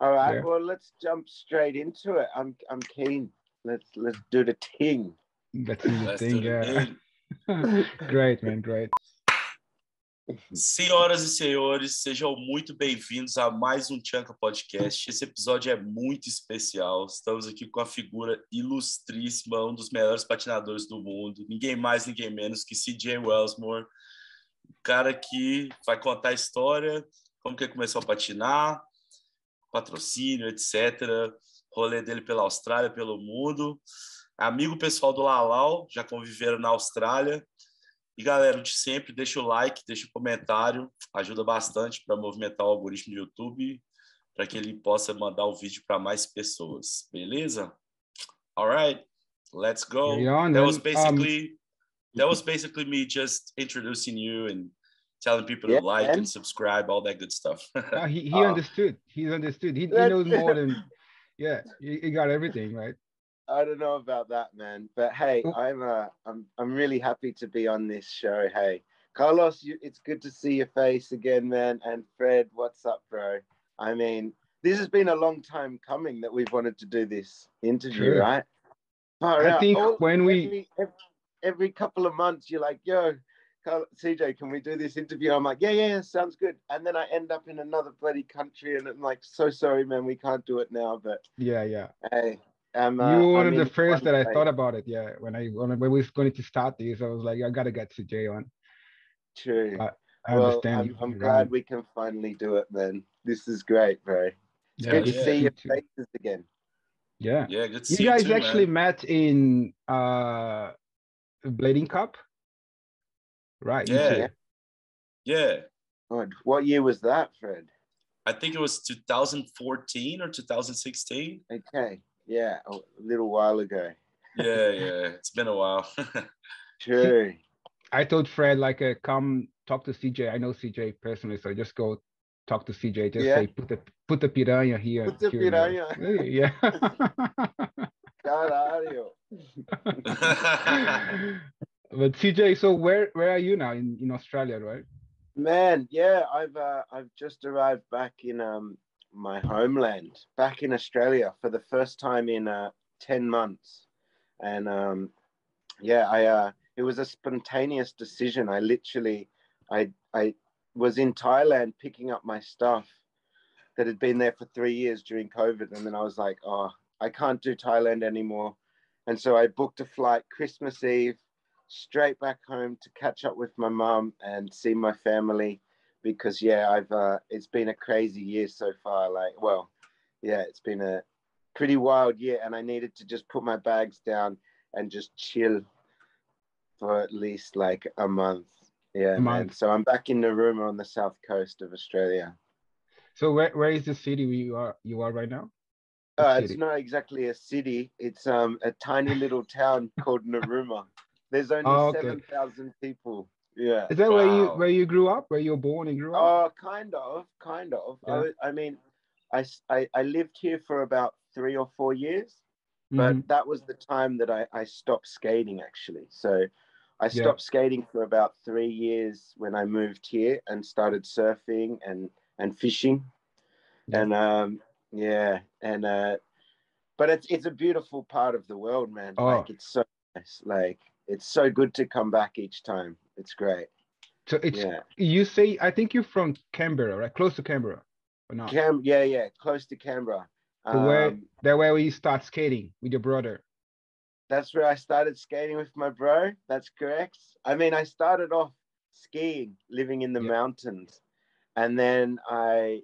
All right. Yeah. Well, let's jump straight into it. I'm I'm keen. Let's let's do the ting. That's the Let's thing. do Yeah. great, man. Great. Senhoras e senhores, sejam muito bem-vindos a mais um Tchanka Podcast. Esse episódio é muito especial. Estamos aqui com a figura ilustríssima, um dos melhores patinadores do mundo. Ninguém mais, ninguém menos que CJ Wellsmore. O cara que vai contar a história, como que ele começou a patinar, patrocínio, etc. Rolê dele pela Austrália, pelo mundo. Amigo pessoal do Lalau, já conviveram na Austrália. E galera, de sempre, deixa o like, deixa o comentário, ajuda bastante para movimentar o algoritmo do YouTube, para que ele possa mandar o vídeo para mais pessoas, beleza? Alright, let's go. That was Um, basically that was basically me just introducing you and telling people Yeah, to like man. and subscribe, all that good stuff. Uh, he he Ah. understood. He's understood. He, he knows more than. Yeah, he, he got everything right. I don't know about that, man. But hey, Oh. I'm uh I'm I'm really happy to be on this show. Hey, Carlos, you, it's good to see your face again, man. And Fred, what's up, bro? I mean, this has been a long time coming that we've wanted to do this interview, Sure. right? Far I out. think All- when we- every, every, every couple of months, you're like, yo, Carl, CJ, can we do this interview? I'm like, yeah, yeah, yeah, sounds good. And then I end up in another bloody country, and I'm like, so sorry, man, we can't do it now. But Yeah, yeah. hey, I'm, uh, you were one I'm of the first one that I thought about it. Yeah, when I when, we was going to start this, I was like, I gotta get CJ on. True. Uh, I well, understand. I'm, you. I'm glad we can finally do it, man. This is great, bro. It's Yeah, good to see your too. faces again. Yeah. yeah, good to You see guys too, actually man. met in uh Blading Cup, right? you Yeah. two. Yeah, God, what year was that, Fred? I think it was 2014 or 2016. Okay, yeah, a little while ago. Yeah, yeah, it's been a while. True. I told Fred like, uh, come talk to CJ. I know CJ personally, so just go talk to CJ. Just Yeah. say put the put the piranha here. Put the here and there." piranha. Yeah. Caralho. But CJ, so where where are you now in in Australia, right? Man, yeah, I've uh, I've just arrived back in um my homeland, back in Australia for the first time in uh ten months, and um yeah, I uh it was a spontaneous decision. I literally, I I was in Thailand picking up my stuff that had been there for three years during COVID, and then I was like, oh, I can't do Thailand anymore, and so I booked a flight Christmas Eve straight back home to catch up with my mum and see my family because yeah i've uh it's been a crazy year so far like well yeah it's been a pretty wild year and i needed to just put my bags down and just chill for at least like a month. Yeah A man. Month. so i'm back in Narooma on the south coast of australia. So where where is the city where you are you are right now? Uh, it's not exactly a city. It's um a tiny little town called Narooma there's only Oh, okay. 7000 people yeah Is that where you where you grew up? Where you were born and grew up? Oh, kind of, kind of. I, Yeah. wa- I mean, I, I, I lived here for about three or four years, but Mhm. that was the time that I, I stopped skating actually. So I Yeah. stopped skating for about three years when I moved here and started surfing and, and fishing. Yeah. And um, yeah, and uh, but it's it's a beautiful part of the world, man. Oh. Like it's so nice. Like it's so good to come back each time. It's great. So it's Yeah. you say I think you're from Canberra, right? Close to Canberra, or not? Cam, yeah, yeah, close to Canberra. So where Um, that where you start skating with your brother. that's where I started skating with my bro. That's correct. I mean, I started off skiing, living in the Yeah. mountains, and then I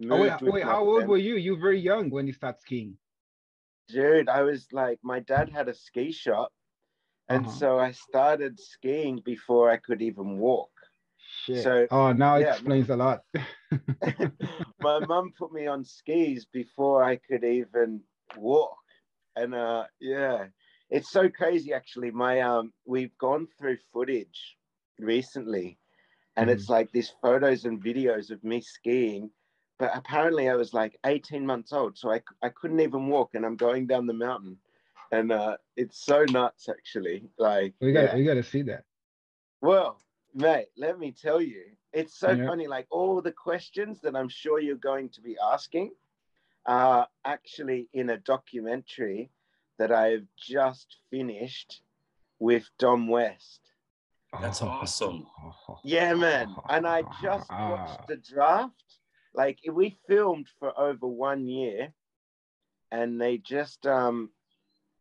moved. Oh wait, wait how old were you? You were very young when you start skiing. Dude, I was like, my dad had a ski shop, and Uh-huh. so I started skiing before I could even walk. Shit. So, oh, now it yeah, explains a lot. my mum put me on skis before I could even walk. And uh yeah, it's so crazy actually. My um we've gone through footage recently and it's like these photos and videos of me skiing. But apparently I was like 18 months old, so I, I couldn't even walk and I'm going down the mountain. And uh it's so nuts actually. Like we got yeah. to we got to see that. Well, mate, let me tell you, it's so Yeah. funny. Like all the questions that I'm sure you're going to be asking, are actually in a documentary that I've just finished with Dom West. That's awesome. Yeah, man. And I just watched the draft. Like we filmed for over one year, and they just um,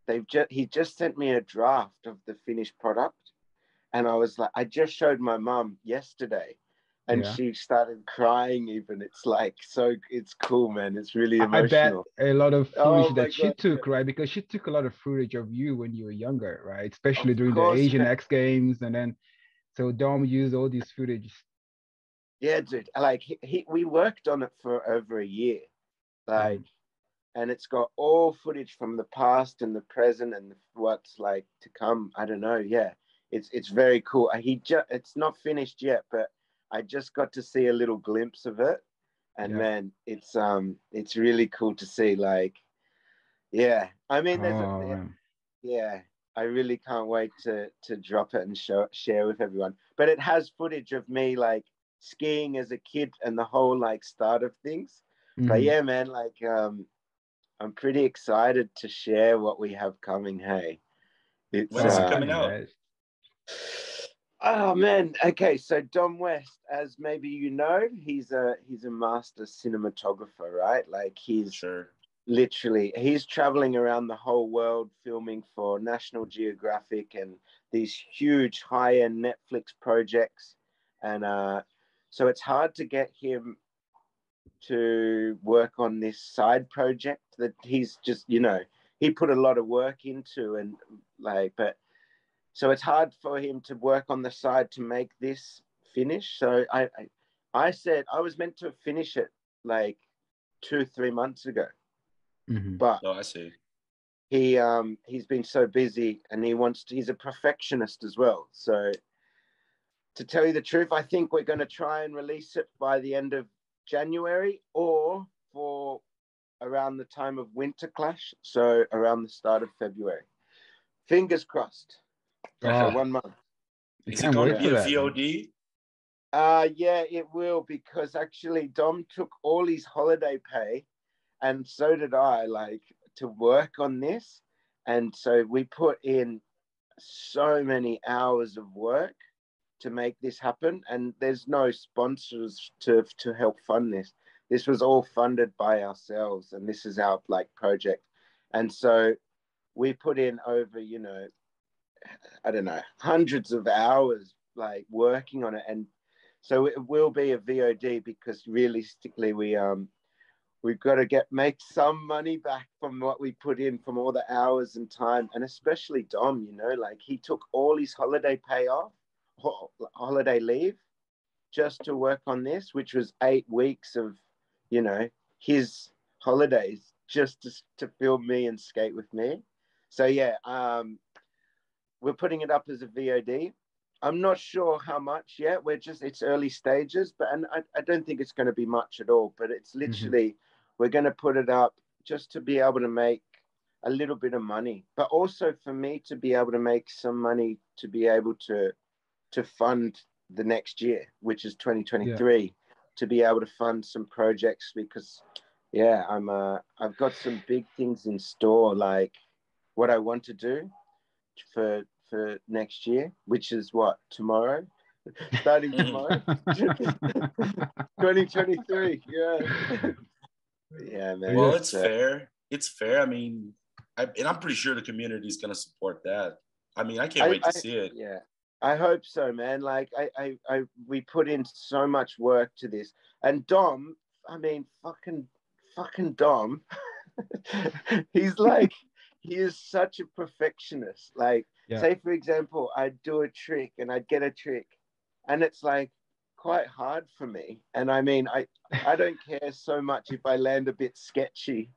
they've just he just sent me a draft of the finished product, and I was like, I just showed my mom yesterday, and Yeah. she started crying. Even it's like so, it's cool, man. It's really I I bet emotional. a lot of Oh footage my that she God, took, right? Because she took a lot of footage of you when you were younger, right? Especially Of during the Asian man. X Games, and then so Dom used all these footage. Yeah, dude. Like he, he we worked on it for over a year. Like and it's got all footage from the past and the present and what's like to come. I don't know. Yeah. It's it's very cool. Uh, He just it's not finished yet, but I just got to see a little glimpse of it. And Yeah. man, it's um it's really cool to see like yeah. I mean there's Oh, a, man. yeah i really can't wait to to drop it and show share with everyone but it has footage of me like skiing as a kid and the whole like start of things but Mhm. yeah man like um i'm pretty excited to share what we have coming hey it's When's it uh, coming out? Oh man okay so dom west as maybe you know he's a he's a master cinematographer right like he's Sure. literally he's traveling around the whole world filming for national geographic and these huge high-end netflix projects and uh, so it's hard to get him to work on this side project that he's just you know he put a lot of work into and like but so it's hard for him to work on the side to make this finish so i i, I said i was meant to finish it like two three months ago Mhm. but No, I see. he um he's been so busy and he wants to he's a perfectionist as well so to tell you the truth i think we're going to try and release it by the end of january or for around the time of winter clash so around the start of february fingers crossed so Oh, one month I Is it going to be for a. VOD? Uh yeah, it will because actually Dom took all his holiday pay and so did I like to work on this. And so we put in so many hours of work to make this happen and there's no sponsors to to help fund this. This was all funded by ourselves and this is our like project. And so we put in over, you know, I don't know, hundreds of hours like working on it and so it will be a VOD because realistically we um we've got to get make some money back from what we put in from all the hours and time and especially Dom, you know, like he took all his holiday pay off, ho- holiday leave just to work on this, which was eight weeks of, you know, his holidays just to, to film me and skate with me. So yeah, um, we're putting it up as a VOD. I'm not sure how much yet. We're just it's early stages, but and I, I don't think it's going to be much at all. But it's literally we're going to put it up just to be able to make a little bit of money, but also for me to be able to make some money to be able to to fund the next year, which is 2023, to be able to fund some projects because yeah, I'm uh I've got some big things in store like what I want to do for for next year, which is what tomorrow, starting tomorrow, 2023. Yeah, yeah, man. Well, It's, it's uh, fair. It's fair. I mean, I, and I'm pretty sure the community is going to support that. I mean, I can't I- wait to I- see it. Yeah, I hope so, man. Like I, I, I, we put in so much work to this, and Dom. I mean, fucking, fucking Dom. he's like, he is such a perfectionist. Like, Yeah. say for example, I'd do a trick and I'd get a trick, and it's like quite hard for me. And I mean, I, I don't care so much if I land a bit sketchy.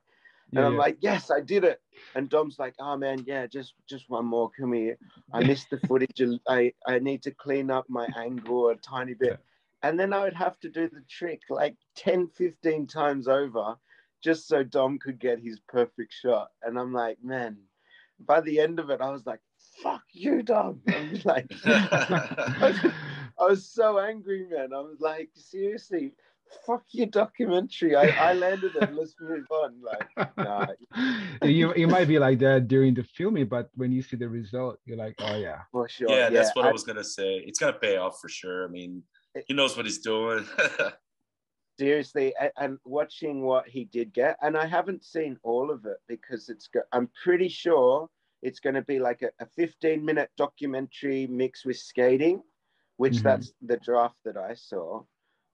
And Yeah, I'm yeah. like, yes, I did it. And Dom's like, oh man, yeah, just just one more. Come here. I missed the footage. I I need to clean up my angle a tiny bit. And then I would have to do the trick like 10, 15 times over just so Dom could get his perfect shot. And I'm like, man, by the end of it, I was like, fuck you, Dom. I'm like, I was so angry, man. I was like, seriously, fuck your documentary. I, I landed it. Let's move on. Like, nah. you you might be like that during the filming, but when you see the result, you're like, oh yeah, for sure. Yeah, Yeah, that's what I, I- was gonna say. It's gonna pay off for sure. I mean, he knows what he's doing. seriously and, and watching what he did get and i haven't seen all of it because it's go- i'm pretty sure it's going to be like a, a 15 minute documentary mixed with skating which Mhm. that's the draft that i saw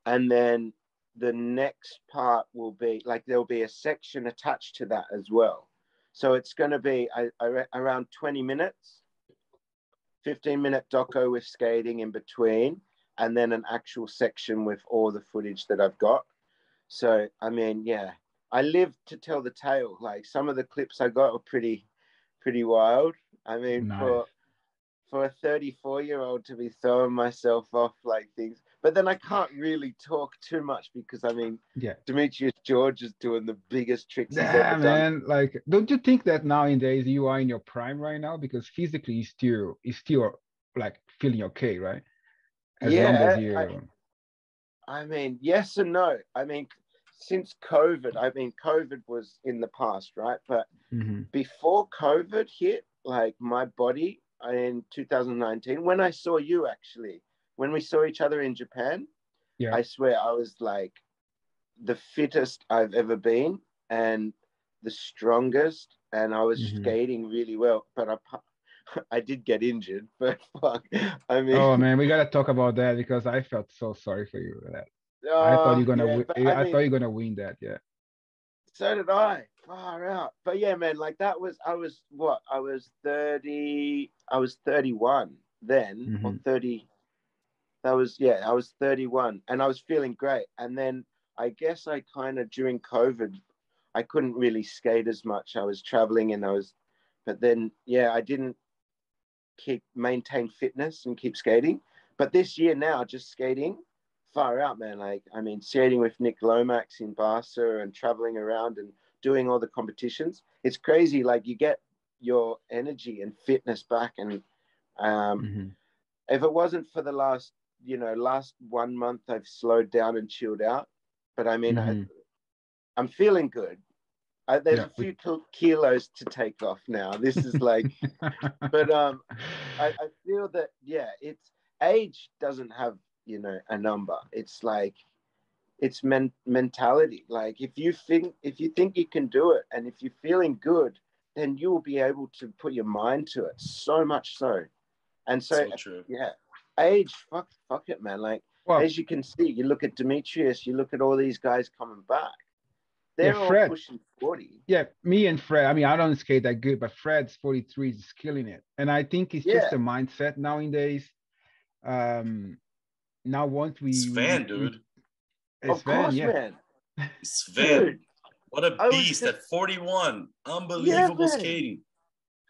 and then the next part will be like there'll be a section attached to that as well so it's going to be I, I, around 20 minutes 15 minute doco with skating in between and then an actual section with all the footage that I've got. So, I mean, yeah, I live to tell the tale. Like some of the clips I got were pretty, pretty wild. I mean, Nice. for for a 34 year old to be throwing myself off like things, but then I can't really talk too much because I mean, yeah. Demetrius George is doing the biggest tricks Yeah, ever done. man. Like, don't you think that nowadays you are in your prime right now? Because physically, you still you still like feeling okay, right? As long as you. Yeah, I mean, yes and no. I mean, since COVID, I mean, COVID was in the past, right? But Mhm. before COVID hit, like my body in 2019, when I saw you actually, when we saw each other in Japan, Yeah. I swear I was like the fittest I've ever been and the strongest, and I was Mhm. skating really well. But I, I did get injured, but fuck, I mean, Oh man, we gotta talk about that because I felt so sorry for you. for That I thought oh, you're gonna yeah, win. but I, mean, thought you're gonna win that. Yeah. So did I. Far out. But yeah, man, like that was I was what? I was 30 I was 31 then or Mhm. 30 that was yeah, I was 31 and I was feeling great. And then I guess I kind of during COVID I couldn't really skate as much. I was traveling and I was but then yeah, I didn't keep maintain fitness and keep skating. But this year now just skating far out, man. Like, I mean, skating with Nick Lomax in Barca and traveling around and doing all the competitions. It's crazy. Like, you get your energy and fitness back. And um, Mhm. if it wasn't for the last, you know, last one month, I've slowed down and chilled out. But I mean, Mhm. I, I'm feeling good. I, there's Yeah, a few kil- kilos to take off now. This is like, but um, I, I feel that yeah, it's age doesn't have you know a number. It's like it's men- mentality. Like if you think if you think you can do it, and if you're feeling good, then you will be able to put your mind to it. So much so, and so, so true. yeah, age fuck fuck it, man. Like well, as you can see, you look at Demetrius, you look at all these guys coming back. They're all Fred. pushing forty. yeah, me and Fred. I mean, I don't skate that good, but Fred's 43 is killing it, and I think it's just a mindset nowadays. Um, now once we Sven, we- we- dude. it's of Sven, course, yeah. man. Sven. Dude, What a beast just- at 41. Unbelievable man. skating.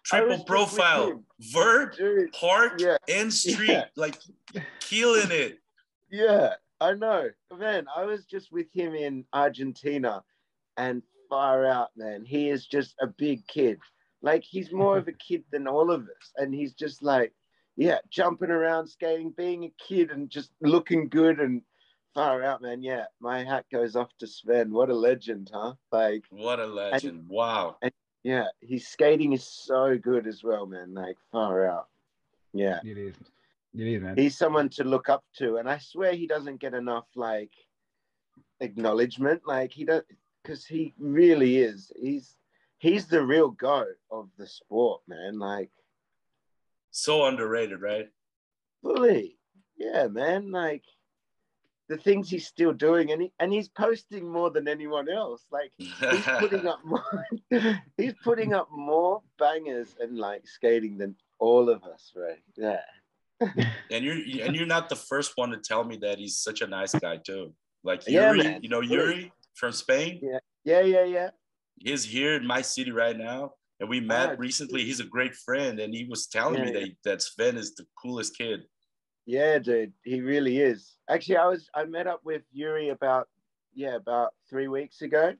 Triple was just with profile. Vert, dude. park, Yeah. and street. Yeah. Like killing it. Yeah, I know. Man, I was just with him in Argentina and far out, man. He is just a big kid. Like he's more of a kid than all of us. And he's just like, yeah, jumping around, skating, being a kid and just looking good and far out, man. Yeah, my hat goes off to Sven. What a legend, huh? Like, What a legend. Wow. Yeah, his skating is so good as well, man. Like far out. Yeah. It is. It is, man. he's someone to look up to and i swear he doesn't get enough like acknowledgement like he does because he really is he's he's the real goat of the sport man like So underrated, right? fully yeah man like the things he's still doing and he, and he's posting more than anyone else like he's putting up more he's putting up more bangers and like skating than all of us right yeah and you're and you're not the first one to tell me that he's such a nice guy too. Like Yeah, Yuri, man. you know Yuri from Spain. Yeah. yeah yeah yeah He's here in my city right now, and we met Ah, recently. He's a great friend, and he was telling me Yeah, that that Sven is the coolest kid. Yeah, dude, he really is. Actually, I was I met up with Yuri about yeah about three weeks ago.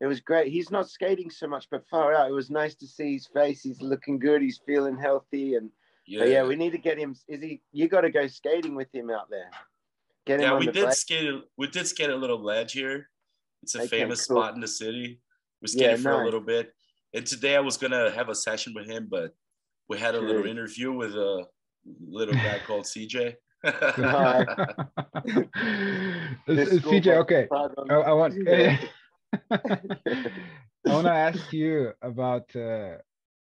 It was great. He's not skating so much, but far out. It was nice to see his face. He's looking good. He's feeling healthy, and Yeah, yeah, we need to get him. Is he? You got to go skating with him out there. Get him Yeah, we did break. skate. We did skate a little ledge here. It's a Okay, famous cool. spot in the city. We Yeah, skated for a little bit, and today I was gonna have a session with him, but we had a little interview with a little guy called CJ. Hi. It's- it's CJ, okay. I, I want. I want to ask you about uh,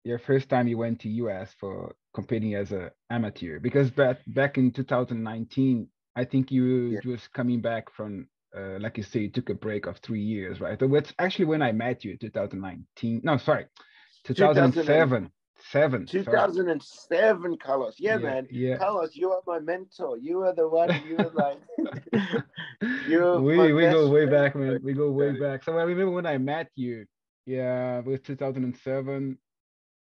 your first time you went to US for competing as a amateur because back back in 2019, I think you Yeah. just coming back from. Uh, like you say, you took a break of three years, right? So that's actually when I met you, 2019. No, sorry, 2007. Seven. sorry. 2007, Carlos. Yeah, man. Yeah. Carlos, you are my mentor. You are the one. You were like, you're we we go way friend. back, man. We go way back. So I remember when I met you. Yeah, it was 2007,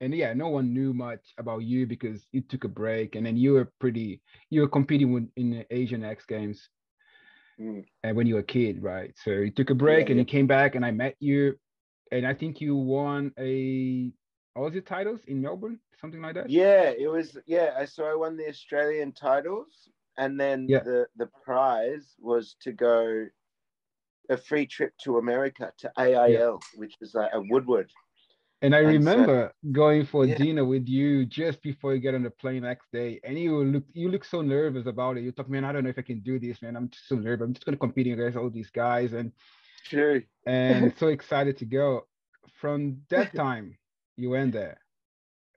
and yeah, no one knew much about you because you took a break, and then you were pretty. You were competing with, in the Asian X Games, Mm. and when you were a kid, right? So you took a break, Yeah, and yeah. you came back, and I met you, and I think you won a Aussie titles in Melbourne, something like that. Yeah, it was. Yeah, I so I won the Australian titles, and then Yeah. the the prize was to go a free trip to America to AIL, which is like a Woodward. And I And so- remember going for Yeah. dinner with you just before you get on the plane next day, and you look you look so nervous about it. You talk, man, I don't know if I can do this, man. I'm just so nervous. I'm just gonna compete against all these guys, and True. and so excited to go. From that time, you went there.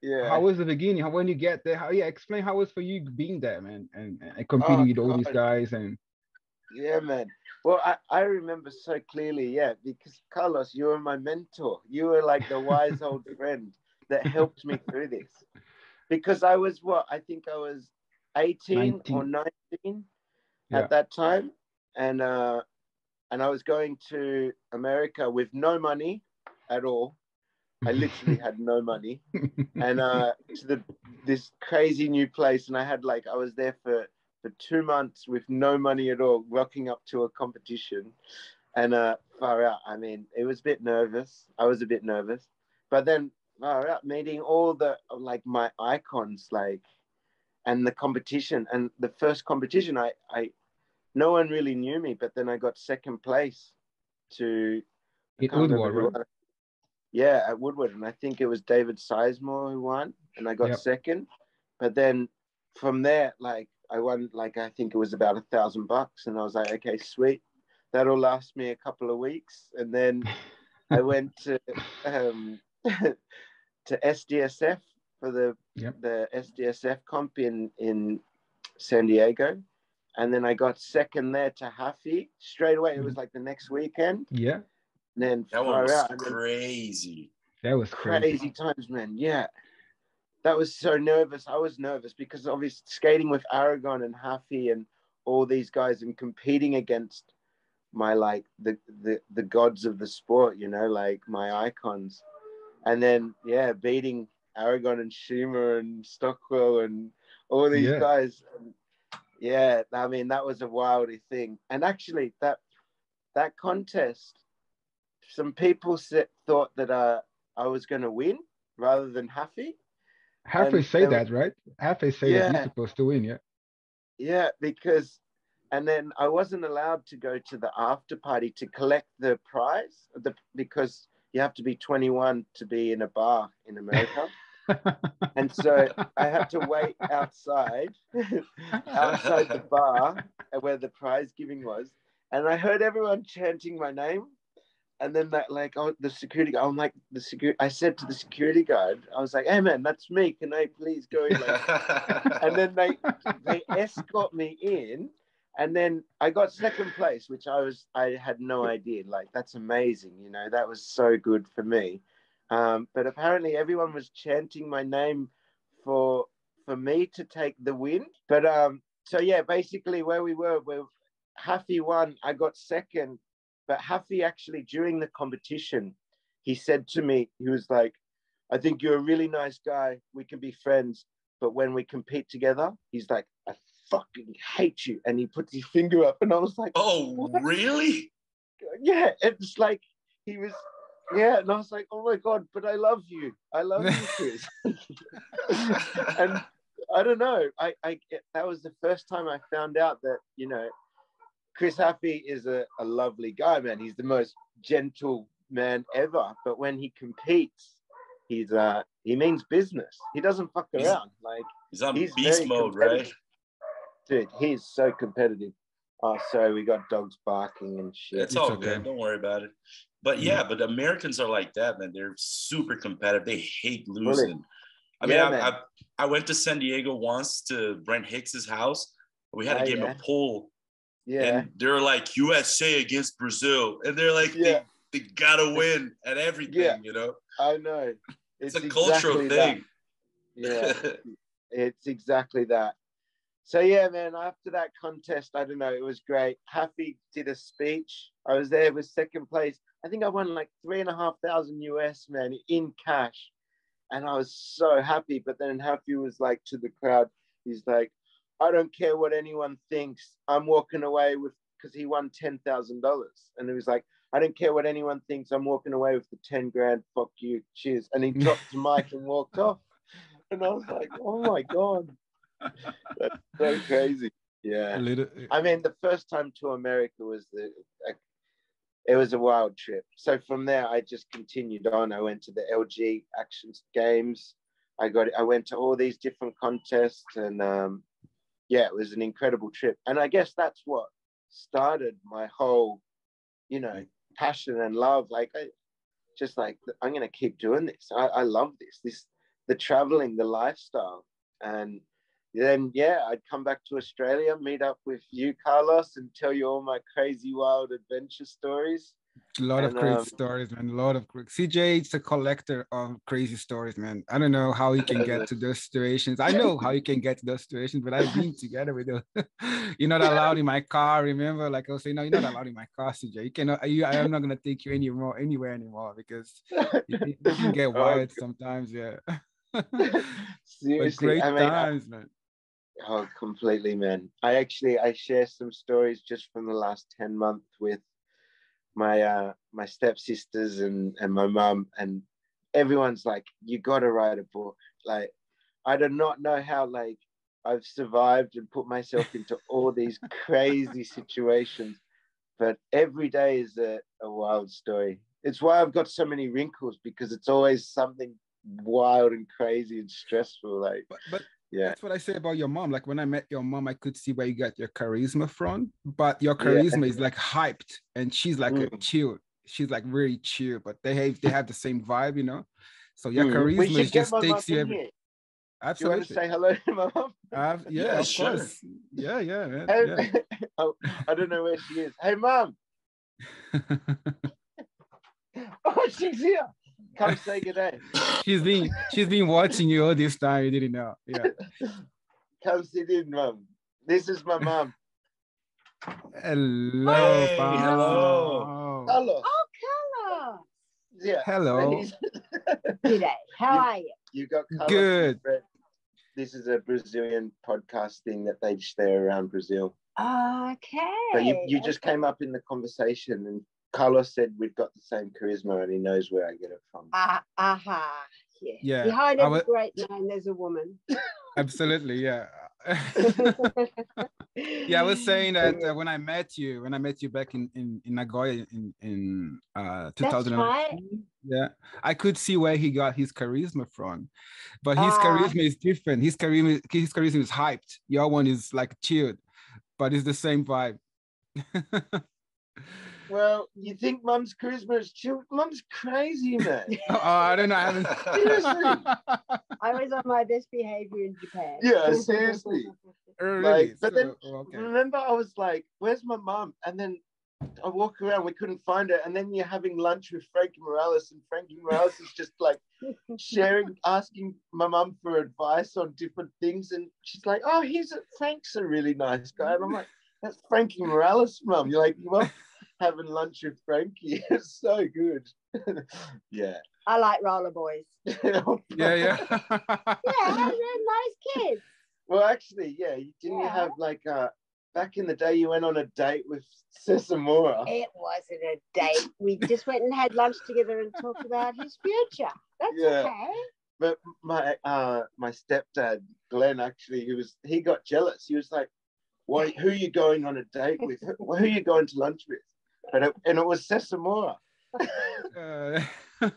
Yeah. How was the beginning? How when you get there? How yeah? Explain how it was for you being there, man, and, and competing Oh, with all these guys, and Yeah, man. Well, I, I remember so clearly, yeah, because Carlos, you were my mentor. You were like the wise old friend that helped me through this. Because I was what? I think I was 18 or 19 Yeah. at that time. And uh and I was going to America with no money at all. I literally had no money. And uh to the this crazy new place. And I had like I was there for for two months with no money at all, rocking up to a competition. And uh, far out, I mean, it was a bit nervous. I was a bit nervous, but then far out, meeting all the like my icons, like, and the competition, and the first competition, I, I, no one really knew me, but then I got second place to in can't Yeah, at Woodward, and I think it was David Sizemore who won, and I got Yep. second. But then from there, like I won, like I think it was about a thousand bucks, and I was like, okay, sweet, that'll last me a couple of weeks, and then I went to um, to SDSF for the Yep. the SDSF comp in in San Diego, and then I got second there to Haffey straight away. It was like the next weekend. Yeah, And then That one far was out, and then crazy. that was crazy. crazy times, man. Yeah. That was so nervous. I was nervous because obviously skating with Aragon and Haffey and all these guys and competing against my like the, the the gods of the sport, you know, like my icons. And then yeah, beating Aragon and Schumer and Stockwell and all these Yeah. guys. Yeah, I mean that was a wildy thing. And actually that that contest, some people said, thought that uh, I was going to win rather than. Halfway and say that, right? Halfway say that Yeah. you're supposed to win, yeah. Yeah, because, and then I wasn't allowed to go to the after party to collect the prize the, because you have to be 21 to be in a bar in America. and so I had to wait outside, outside the bar where the prize giving was. And I heard everyone chanting my name. And then that, like, oh, the security guy, I'm like, the security, I said to the security guard, I was like, hey man, that's me. Can I please go in? Like, and then they they escort me in and then i got second place which i was i had no idea. Like that's amazing you know? That was so good for me. Um, but apparently everyone was chanting my name for for me to take the win. But um so yeah basically where we were where Haffey won i got second but Haffey actually during the competition he said to me he was like i think you're a really nice guy we can be friends but when we compete together, he's like, I fucking hate you. And he puts his finger up, and I was like, oh, really? yeah. It's like he was, yeah. And I was like, oh my God, but I love you. I love you, Chris. and I don't know. I, I, that was the first time I found out that, you know, Chris Haffey is a, a lovely guy, man. He's the most gentle man ever. But when he competes, he's uh he means business. He doesn't fuck He's- around. Like He's on He's beast mode, right? dude, he's so competitive. Oh, sorry, we got dogs barking and shit. It's It's all okay. good. Don't worry about it. But yeah, but Americans are like that, man. They're super competitive. They hate losing. I mean, Yeah, I. I, I went to San Diego once to Brent Hicks's house. We had a Oh, game yeah. of pool, yeah, and they're like USA against Brazil, and they're like, Yeah. they, they gotta win at everything, Yeah. you know. I know. It's, a cultural exactly that. thing. Yeah, it's exactly that. So yeah, man. After that contest, I don't know. It was great. Haffey did a speech. I was there with second place. I think I won like three and a half thousand US, man, in cash, and I was so happy. But then Haffey was like to the crowd, he's like, "I don't care what anyone thinks. I'm walking away with." Because he won ten thousand dollars, and it was like, "I don't care what anyone thinks. I'm walking away with the ten grand. Fuck you, cheers." And he dropped the mic and walked off. And I was like, oh my God. That's so crazy. Yeah. little. I mean, the first time to America was the, like, it was a wild trip. So from there, I just continued on. I went to the LG Action Games. I got, I went to all these different contests, and um, yeah, it was an incredible trip. And I guess that's what started my whole, you know, passion and love. Like, I just like I'm gonna keep doing this. I, I love this. This the traveling, the lifestyle, and then yeah, I'd come back to Australia, meet up with you, Carlos, and tell you all my crazy wild adventure stories. A lot of And, crazy um, stories, man. A lot of CJ is a collector of crazy stories, man. I don't know how he can get to those situations. I know how he can get to those situations, but I've been together with you. you're not allowed in my car. Remember, like I was saying, no, you're not allowed in my car, CJ. You cannot. You, I am not gonna take you anymore, anywhere anymore, because you, can- you can get Oh, sometimes. Yeah. Seriously, great I mean, I- times, man. Oh, completely, man. I actually I share some stories just from the last 10 months with my uh my stepsisters and and my mum and everyone's like, you gotta write a book. Like, I do not know how like I've survived and put myself into all these crazy situations, but every day is a, a wild story. It's why I've got so many wrinkles because it's always something wild and crazy and stressful. Like, But, but yeah. That's what I say about your mom. Like when I met your mom, I could see where you got your charisma from, but your Yeah. charisma is like hyped, and she's like a Mm. chill. She's like really chill, but they have they have the same vibe, you know. So your Mm. charisma We is just takes you every. here. You want to Absolutely. say hello to my mom? I've- yeah, Yeah, of sure. course. Yeah, yeah, man. Hey, Yeah. oh, I don't know where she is. Hey, mom. Oh, she's here. Come say good day. she's been she's been watching you all this time. You didn't know. Yeah. Come sit in, mom. This is my mom. Hello, Hey, Pam. hello. Carlos. Oh, Carlos. Yeah. Hello. He's- G'day. How are you? You got Carlos. Good. This is a Brazilian podcast thing that they share around Brazil. Okay. But you, you just came up in the conversation, and Carlos said we've got the same charisma, and he knows where I get it from. Ah, aha. Yeah. Yeah, Behind I every wa- great man, there's a woman. Absolutely, yeah. yeah, I was saying that uh, when I met you, when I met you back in in, in Nagoya in in uh, 2000, right. yeah, I could see where he got his charisma from, but his Ah. charisma is different. His charisma, his charisma is hyped. Your one is like chilled, but it's the same vibe. Well, you think Mum's charisma is chill? Mum's crazy, man. oh, I don't know. I haven't. I was on my best behavior in Japan. Yeah, seriously. Oh, really? Like, but then- So, okay. Remember, I was like, "Where's my mum?" And then I walk around, we couldn't find her. And then you're having lunch with Frankie Morales, and Frankie Morales is just like sharing, asking my mum for advice on different things. And she's like, "Oh, he's a Frank's a really nice guy." And I'm like, "That's Frankie Morales, mum." You're like, "Well, having lunch with Frankie It's so good." yeah. I like roller boys. yeah, yeah. Yeah, they're nice kids. Well, actually, yeah. you- Didn't you Yeah. have like uh back in the day you went on a date with Sizemore? It wasn't a date. We just went and had lunch together and talked about his future. That's Yeah. okay. But my uh my stepdad, Glenn, actually, he was he got jealous. He was like, why, who are you going on a date with? Who are you going to lunch with? And it, and it was Sizemore. Uh,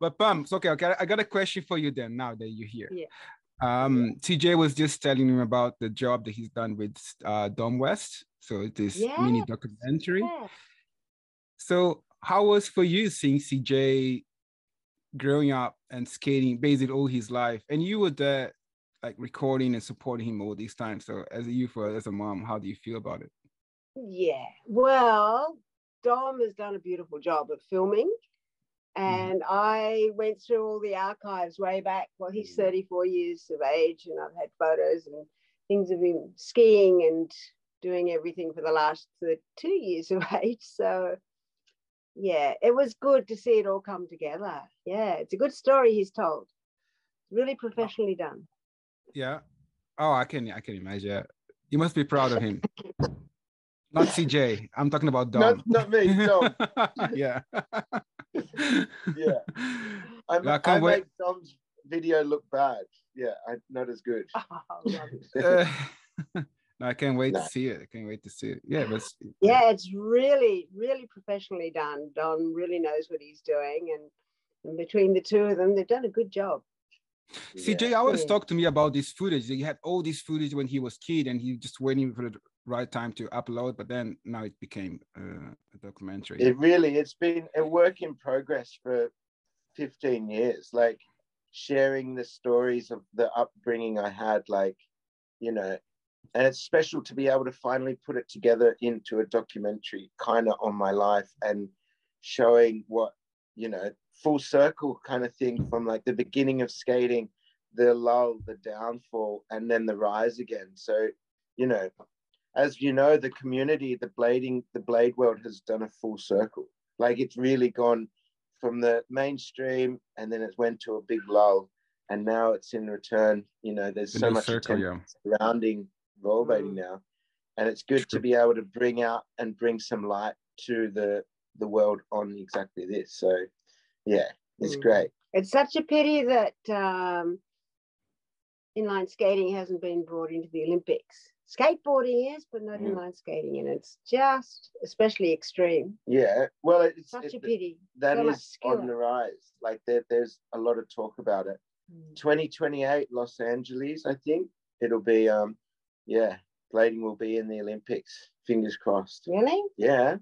but Pam, so okay, okay. I got a question for you then. Now that you're here, Yeah. Um, CJ was just telling him about the job that he's done with uh, Dom West. So it is mini documentary. Yeah. So how was for you seeing CJ growing up and skating basically all his life, and you were there, like recording and supporting him all these times. So as a youth or as a mom, how do you feel about it? Yeah. Well, Dom has done a beautiful job of filming. Mm. And I went through all the archives way back. Well, he's mm. 34 years of age, and I've had photos and things of him skiing and doing everything for the last two years of age. So, yeah, it was good to see it all come together. Yeah, it's a good story he's told. Really oh. professionally done. Yeah. Oh, I can I can imagine. You must be proud of him. Not CJ. I'm talking about Dom. Not, not me, Dom. yeah. Yeah. I, I I, can't wait. make Dom's video look bad. Yeah, I, not as good. Oh. Uh, no, I can't wait No. to see it. I can't wait to see it. Yeah, but yeah, it's really, really professionally done. Dom really knows what he's doing, and, and between the two of them, they've done a good job. CJ Yeah. always Yeah. talked to me about this footage. He had all this footage when he was kid, and he just waiting for the right time to upload. But then now it became uh, a documentary. It really, it's been a work in progress for 15 years. Like sharing the stories of the upbringing I had, like, you know, and it's special to be able to finally put it together into a documentary kind of on my life and showing what, you know, full circle kind of thing from like the beginning of skating, the lull, the downfall, and then the rise again. So, you know, as you know, the community, the blading, the blade world has done a full circle. Like it's really gone from the mainstream and then it went to a big lull. And now it's in return, you know, there's The so new much circle, attention surrounding rollerblading Mm. now. And it's good to be able to bring out and bring some light to the the world on exactly this. So yeah, it's Mm. great. It's such a pity that um, inline skating hasn't been brought into the Olympics. Skateboarding is, but not Mm. inline skating, and it's just especially extreme. Yeah. Well it's Such it- a pity. that so much is on the rise. Like there, there's a lot of talk about it. Mm. 2028 Los Angeles, I think it'll be. Um, yeah, blading will be in the Olympics. Fingers crossed. Really? Yeah,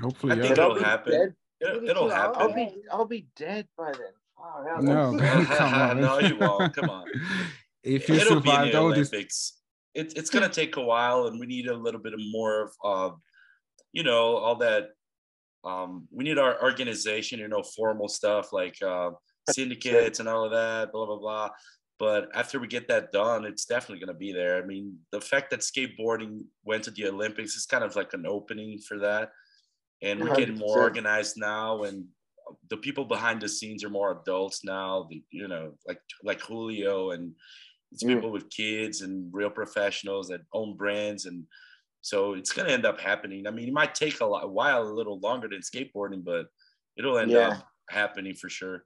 Hopefully, I yeah. think But it'll happen. dead. It'll, Maybe it'll too old. I'll happen. be, I'll be dead by then. Far out. No, come on. no, you won't. Come on. if you It'll be in survived the all Olympics. It, it's gonna take a while, and we need a little bit more of, uh, you know, all that. Um, we need our organization, you know, formal stuff like uh, syndicates and all of that, blah blah blah. But after we get that done, it's definitely gonna be there. I mean, the fact that skateboarding went to the Olympics is kind of like an opening for that, and we're getting more organized now, and the people behind the scenes are more adults now. The, you know, like like Julio and it's Mm. people with kids and real professionals that own brands and so it's going to end up happening i mean it might take a, lot, a while a little longer than skateboarding but it'll end Yeah. up happening for sure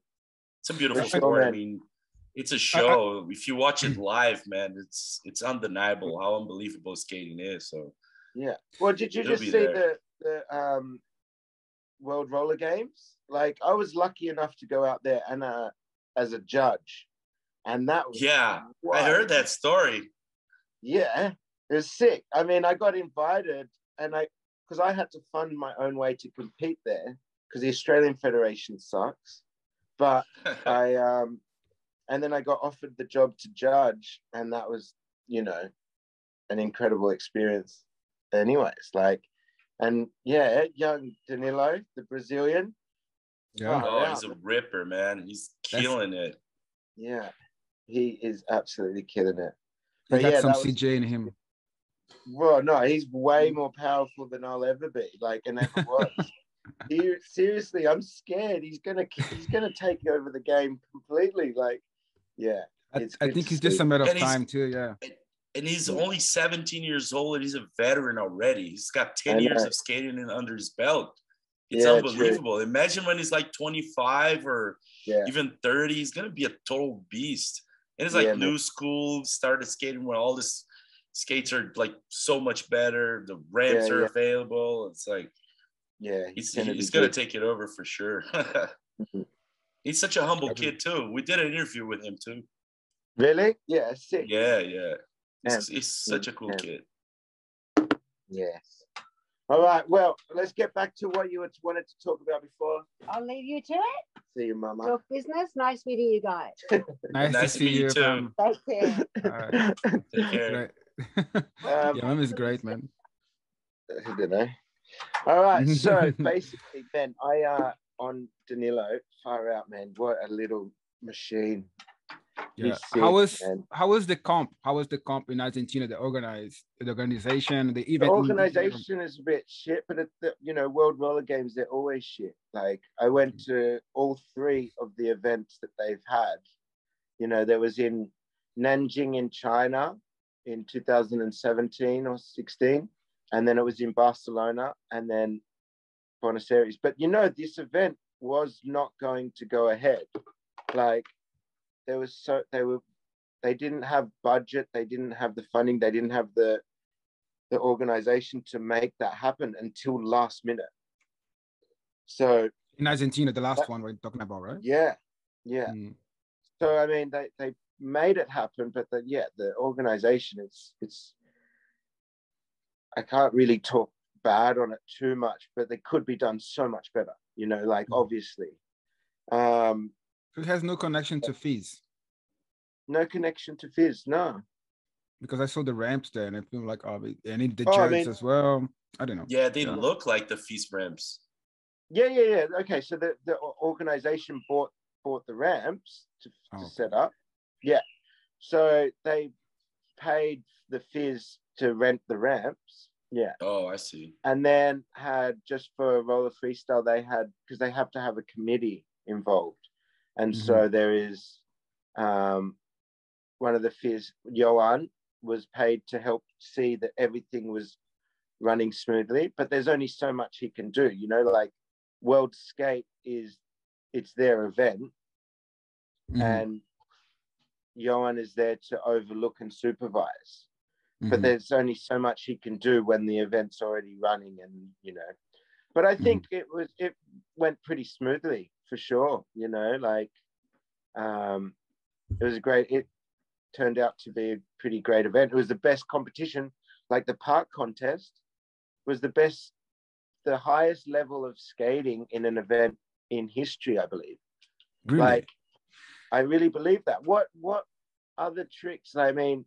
it's a beautiful For sure, sport i mean it's a show if you watch it live man it's it's undeniable how unbelievable skating is so Yeah. Well, did you just see there. the the um, World Roller Games? Like, I was lucky enough to go out there and uh, as a judge, and that was yeah i heard that story Yeah, it was sick. I mean, I got invited, and I because I had to fund my own way to compete there because the Australian Federation sucks. But I um, and then I got offered the job to judge, and that was you know, an incredible experience. Anyways, like, and yeah, young Danilo, the Brazilian, yeah. oh he's a ripper man he's That's- killing it yeah, he is absolutely killing it. He But got yeah, some that was- CJ in him. Well, no, he's way mm. more powerful than I'll ever be, like, and ever was. he seriously, I'm scared. He's gonna he's gonna take over the game completely. Like, yeah, I, I think to it's just see. a matter of And time too. Yeah. and he's only 17 years old and he's a veteran already. He's got 10 years of skating in under his belt. It's Yeah, true. unbelievable. Imagine when he's like 25 or yeah, even 30, he's gonna be a total beast. And it's like Yeah, man. new school, started skating where all this, skates are like so much better. The ramps Yeah, are yeah. available. It's like Yeah, he's gonna he's gonna take it over for sure. Mhm. he's such a humble kid too. We did an interview with him too. Really? Yeah, sick. Yeah, yeah. He's, he's such a cool kid. Yes. All right. Well, let's get back to what you wanted to talk about before. I'll leave you to it. See you, Mama. Talk business. Nice meeting you guys. Nice, Nice to to see meet you you. too. Pam. Take care. Alright. Take care. Great. Um, yeah, mom is great, man. I don't know. All right. So basically, Ben, I uh on Danilo, far out, man. What a little machine. Yeah. He's How was man. how was the comp? How was the comp in Argentina? The organize the organization, the event. The organization is a bit shit, but the, you know, World Roller Games, they're always shit. Like I went mm. to all three of the events that they've had. You know, there was in Nanjing in China in 2017 or 16, and then it was in Barcelona, and then Buenos Aires. But you know, this event was not going to go ahead. Like there was so they were they didn't have budget, they didn't have the funding, they didn't have the the organization to make that happen until last minute. So in Argentina, the last That- one we're talking about, right? yeah, yeah. Mm. So I mean, they they made it happen, but the, yeah, the organization it's it's. I can't really talk bad on it too much, but they could be done so much better. You know, like Mhm. obviously, um, So it has no connection to FISE no connection to FISE. No, because I saw the ramps there and I feel like oh, and it- the Oh, I mean- as well. I don't know. Yeah, they Yeah. look like the FISE ramps. yeah, yeah, yeah. Okay, so the the organization bought bought the ramps to, to Oh, okay. set up. Yeah, so they paid the FISE to rent the ramps. Yeah. Oh, I see. and then had just for a roller freestyle they had because they have to have a committee involved and so there is um one of the FISE johan was paid to help see that everything was running smoothly but there's only so much he can do you know like world skate is it's their event. Mhm, and johan is there to overlook and supervise. But mhm. there's only so much he can do when the event's already running and you know. But i think it was it went pretty smoothly for sure you know like um it was a great it turned out to be a pretty great event. It was the best competition like the park contest was the best the highest level of skating in an event in history i believe. Really? like i really believe that. What what other tricks i mean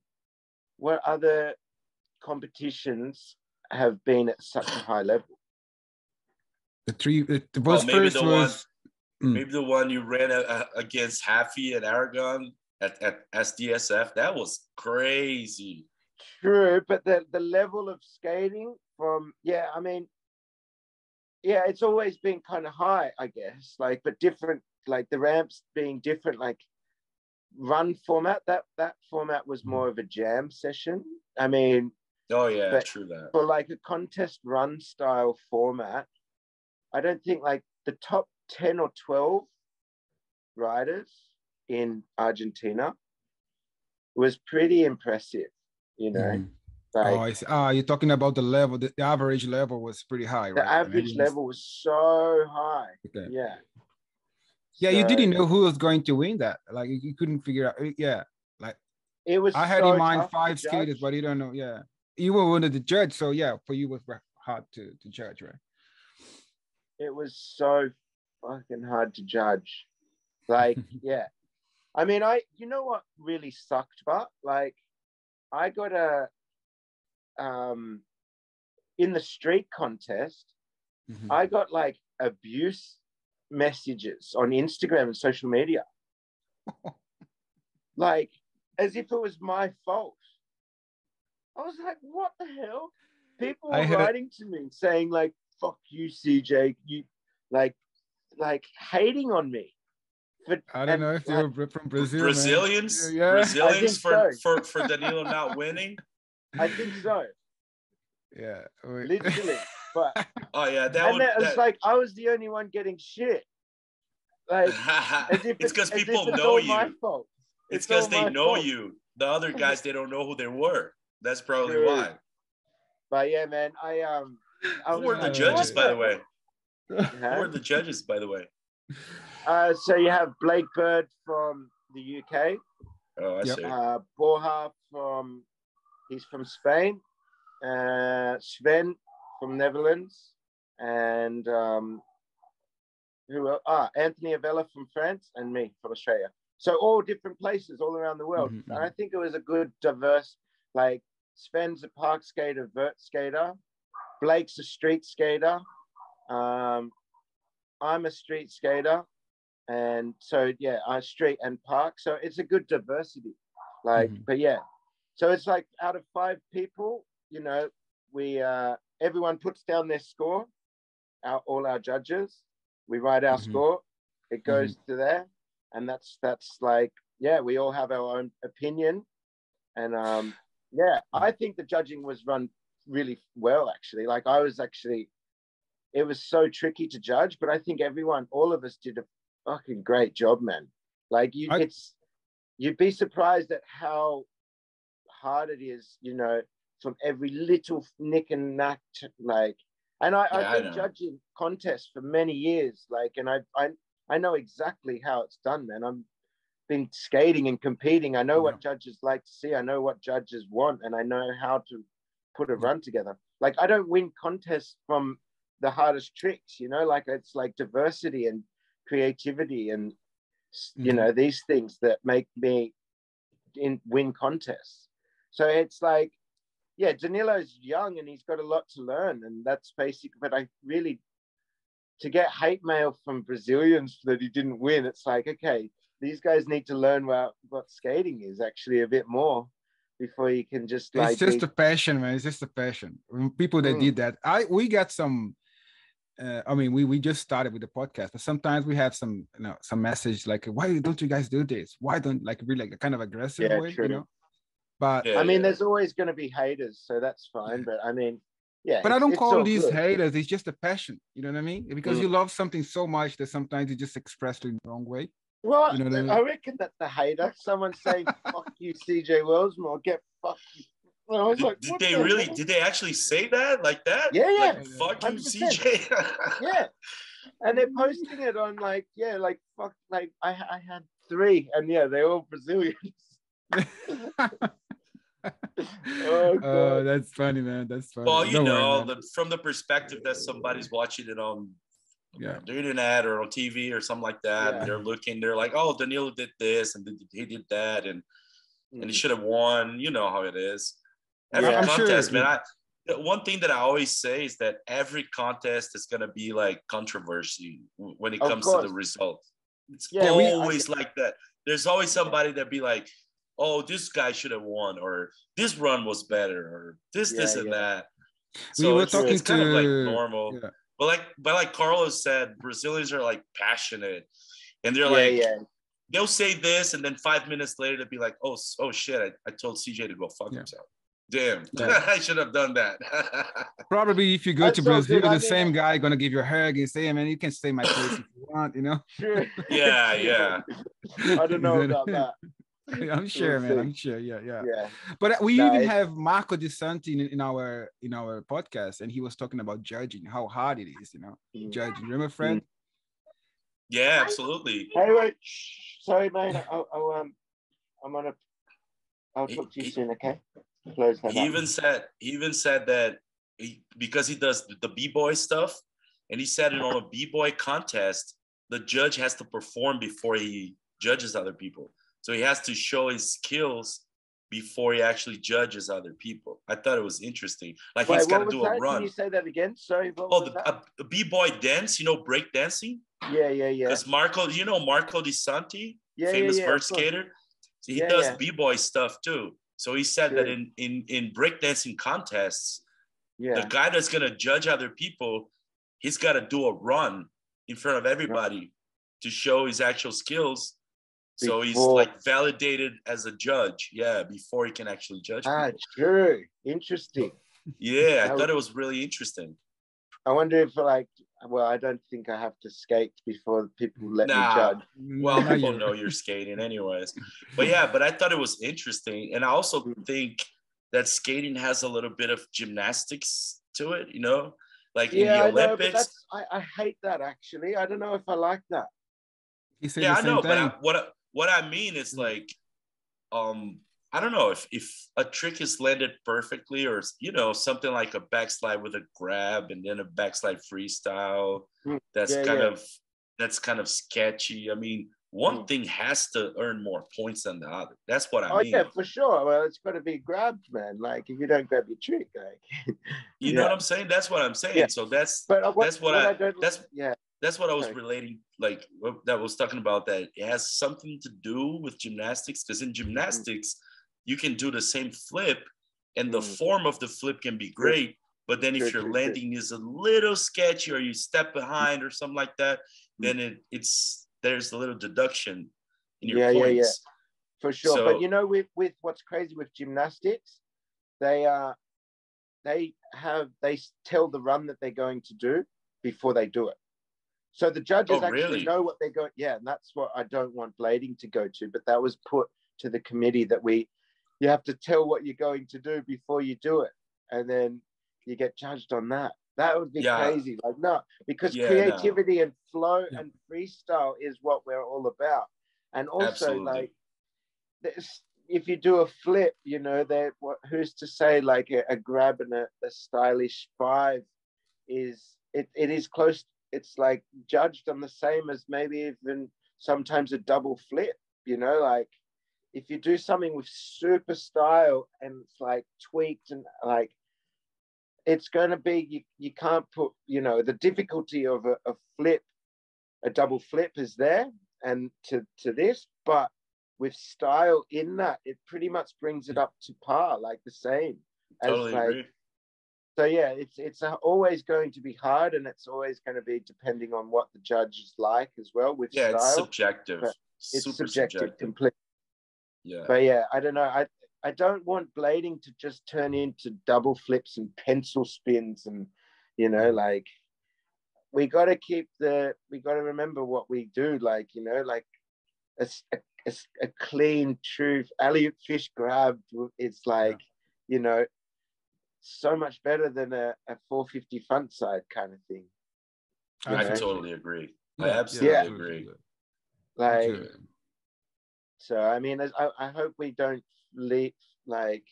what other competitions have been at such a high level? The three the, the Well, was maybe first the was Mm. Maybe the one you ran a, a- against Haffey and Aragon at, at SDSF. That was crazy. true but the the level of skating from yeah i mean yeah it's always been kind of high i guess like but different like the ramps being different like run format that that format was more of a jam session i mean Oh yeah, true that. for like a contest run style format, I don't think like the top 10 or 12 riders in Argentina was pretty impressive, you know. Mhm. Like oh, I. Ah, you're talking about the level. The, the average level was pretty high, the right? And average everyone's- level was so high. Okay. Yeah. Yeah, you didn't know who was going to win that. Like you you couldn't figure out. Yeah, like It was I had so in mind five skaters, but you don't know. Yeah, you were one of the judge, so yeah, for you was hard to to judge, right? it was so fucking hard to judge. Like, yeah. I mean, I you know what really sucked, but like I got a um in the street contest, Mhm. I got like abuse messages on Instagram and social media. like as if it was my fault. I was like, what the hell? People were a- writing to me saying like, fuck you, CJ, you like like hating on me. But, I don't and, know if they like, were from Brazil. man. Brazilians, Yeah, yeah. Brazilians for, think for for Danilo not winning. I think so, yeah. wait. literally. But Oh yeah, that and would. then it's that- like I was the only one getting shit. Like as if it's because as if people it's know all My you. fault. It's because they know fault. you. The other guys, they don't know who they were. That's probably True. why. But yeah, man, I um, I Who were the judges, by the way? Huh? Who are the judges, by the way? Uh, so you have Blake Bird from the UK, Oh, I Yep. see. uh, Borja from he's from Spain, uh, Sven from Netherlands, and um, who el- ah Anthony Avella from France, and me from Australia. So all different places all around the world. Mhm, And I think it was a good diverse like Sven's a park skater, vert skater. Blake's a street skater. Um, I'm a street skater, and so yeah, I street and park. So it's a good diversity. Like, Mhm. but yeah, so it's like out of five people, you know, we uh, everyone puts down their score. Our all our judges, we write our Mhm. score. It goes to there, and that's that's like yeah, we all have our own opinion, and um, yeah, I think the judging was run really well actually. Like I was actually, it was so tricky to judge, but I think everyone, all of us, did a fucking great job, man. Like you, I- it's you'd be surprised at how hard it is, you know, from every little nick and knack, to, like. And I, Yeah, I've been judging contests for many years, like, and I, I, I know exactly how it's done, man. I'm been skating and competing. I know what judges like to see. I know what judges want, and I know how to put a run together. Like I don't win contests from the hardest tricks, you know. Like it's like diversity and creativity and you Mhm. know these things that make me in win contests. So it's like, yeah, Danilo's young and he's got a lot to learn, and that's basic. But I really to get hate mail from Brazilians that he didn't win, it's like, okay, these guys need to learn what, what skating is actually a bit more before you can just like it's just be- a passion, man. It's just a passion. People that Mm. did that, I we got some. Uh, I mean, we we just started with the podcast, but sometimes we have some, you know, some message like, "Why don't you guys do this? Why don't like really like a kind of aggressive Yeah, way, true. you know?" But Yeah, I mean, yeah. there's always going to be haters, so that's fine. But I mean, yeah. but I don't call these good. haters. It's just a passion. You know what I mean? Because Mm. you love something so much that sometimes you just express it in the wrong way. Well, You know I mean? I reckon that the hater, someone saying "fuck you, CJ Wellsmore," get fucked. And I was Did, like, did what they the really? hell? Did they actually say that like that? Yeah, yeah. Like, fuck you, 100%. CJ. Yeah, and they're posting it on like, yeah, like fuck, like I, I had three, and yeah, they're all Brazilians. oh, God. that's funny, man. That's funny. well, you Don't know, man. the, from the perspective that somebody's watching it on yeah. the internet or on TV or something like that, Yeah. they're looking, they're like, "Oh, Danilo did this and he did that, and and he Mm. should have won." You know how it is. Every Yeah. I'm sure- contest, man. I the one thing that I always say is that every contest is gonna be like controversy when it Of comes to the result. It's Yeah, we- I- always like that. There's always somebody that be like, "Oh, this guy should have won," or "This run was better," or "This, this, and yeah. that." We So were it's, talking it's kind of like normal. yeah. But like, but like Carlos said, Brazilians are like passionate, and they're yeah, like, yeah, they'll say this, and then five minutes later they'll be like, "Oh, oh shit! I, I told CJ to go fuck Yeah. himself. Damn, Yeah. I should have done that." Probably if you go That's to so Brazil, good. I the mean, same guy gonna give you a hug and say, "Hey, man, you can stay my place if you want," you know. True. yeah, yeah. I don't know about that. I'm sure, man. see. I'm sure. Yeah, yeah. Yeah, But we No, even it- have Marco De Santi in, in our in our podcast, and he was talking about judging, how hard it is, you know, Mm. judging. Remember, Fred? Yeah, absolutely. Hey, wait. Shh. Sorry, man. I'll, I'll um, I'm on a. I'll talk to you soon. Okay. He even said he even said that he, because he does the b boy stuff, and he said it on a b boy contest, the judge has to perform before he judges other people. So he has to show his skills before he actually judges other people. I thought it was interesting. Like Wait, he's got to do a that? Can run. you say that again? Sorry. What Oh, the, a, a b-boy dance, you know, break dancing. yeah, yeah, yeah. Because Marco, you know Marco Di Santi, Yeah, famous yeah, yeah, vert skater. So he Yeah, does b-boy stuff too. So he said that Sure. in in in breakdancing contests, Yeah. the guy that's gonna judge other people, he's got to do a run in front of everybody to show his actual skills. So he's like validated as a judge, yeah, before he can actually judge. Ah, people. true. Interesting. Yeah, I thought it was really interesting. I wonder if like, well, I don't think I have to skate before people let Nah. me judge. Well, people know you're skating anyways. But yeah, but I thought it was interesting. And I also think that skating has a little bit of gymnastics to it, you know, like yeah, in the I know, Olympics. that's I, I hate that actually. I don't know if I like that. He said yeah, I know, thing. but I, what I- what I mean is Mm. like, um, I don't know if if a trick is landed perfectly, or you know something like a backslide with a grab and then a backslide freestyle. Mm, That's yeah, kind yeah. of that's kind of sketchy. I mean, one Mm. thing has to earn more points than the other. That's what I oh mean. yeah, for sure. Well, it's got to be grabbed, man. Like if you don't grab your trick, like. You know what I'm saying? That's what I'm saying. Yeah. So that's But uh, what, That's what I- don't. that's- yeah. that's what I was relating, like that was talking about. That it has something to do with gymnastics, because in gymnastics, you can do the same flip, and the Mm. form of the flip can be great. But then if your landing is a little sketchy or you step behind or something like that, Mm. then it it's there's a little deduction in your Yeah, yeah, yeah. for sure. So- but you know, with with what's crazy with gymnastics, they are they have they tell the run that they're going to do before they do it. So the judges Oh, actually really? know what they're going. Yeah, and that's what I don't want blading to go to. But that was put to the committee that we you have to tell what you're going to do before you do it, and then you get judged on that. That would be Yeah. crazy. Like no, because Yeah, no. creativity and flow and freestyle is what we're all about. And also Absolutely. like there's, if you do a flip, you know, that what who's to say like a, a grab and a, a stylish five is it, it is close, it's like judged on the same as maybe even sometimes a double flip, you know, like if you do something with super style and it's like tweaked and like it's going to be you, you can't put you know the difficulty of a, a flip a double flip is there and to to this but with style in that it pretty much brings it up to par like the same as Totally like agree. so yeah it's it's always going to be hard and it's always going to be depending on what the judge is like as well with Yeah, it's subjective. it's subjective, subjective. completely Yeah. but yeah, I don't know. I I don't want blading to just turn into double flips and pencil spins and you know mm. like we got to keep the we got to remember what we do like you know like a, s- a, a s- a clean true alley fish grab it's like you know so much better than a, a 450 front side kind of thing I Okay. totally agree. I absolutely Yeah. agree. like Sure. So I mean, I, I hope we don't leave like,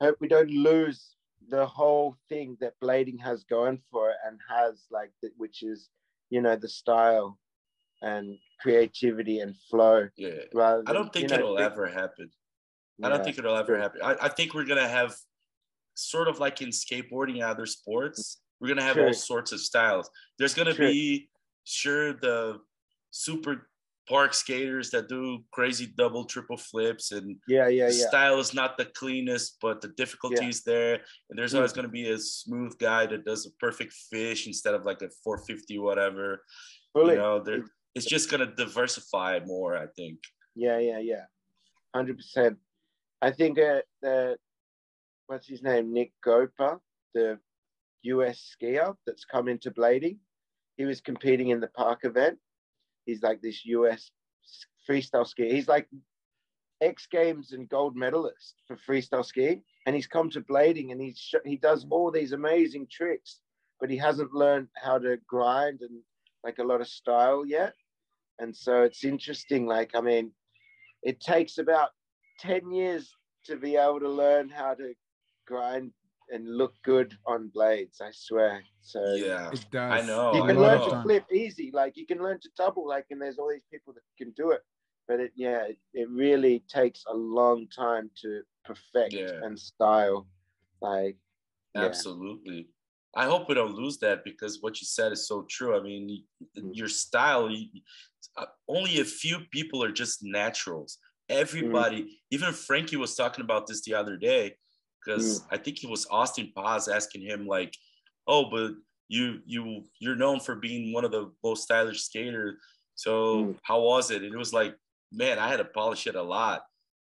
hope we don't lose the whole thing that blading has going for it and has like, the, which is, you know, the style and creativity and flow. Yeah. Rather, I don't think you know, it'll ever happen. I don't think it'll ever happen. I, I think we're gonna have sort of like in skateboarding and other sports, we're gonna have all sorts of styles. There's gonna be sure the super park skaters that do crazy double triple flips and Yeah, yeah, yeah. style is not the cleanest, but the difficulty Yeah. is there. And there's Mm. always going to be a smooth guy that does a perfect fish instead of like a 450 whatever. Fully. You know, there, it's just going to diversify more, I think. Yeah, yeah, yeah. Hundred percent. I think uh, the what's his name, Nick Goepper, the US skier that's come into blading. He was competing in the park event. He's like this US freestyle skier. He's like X Games and gold medalist for freestyle skiing, and he's come to blading and he's he does mm. all these amazing tricks, but he hasn't learned how to grind and like a lot of style yet. And so it's interesting. Like, I mean, it takes about 10 years to be able to learn how to grind and look good on blades, I swear. So Yeah. It does. I know, you I can know. learn to flip easy, like you can learn to double, like, and there's all these people that can do it. But it, yeah, it, it really takes a long time to perfect Yeah. and style. Like, yeah. Absolutely. I hope we don't lose that because what you said is so true. I mean, y- Mm. your style, you, uh, only a few people are just naturals. Everybody, even Frankie was talking about this the other day because I think it was Austin Paz asking him like, "Oh, but you you you're known for being one of the most stylish skaters. So Mm. how was it?" And it was like, "Man, I had to polish it a lot."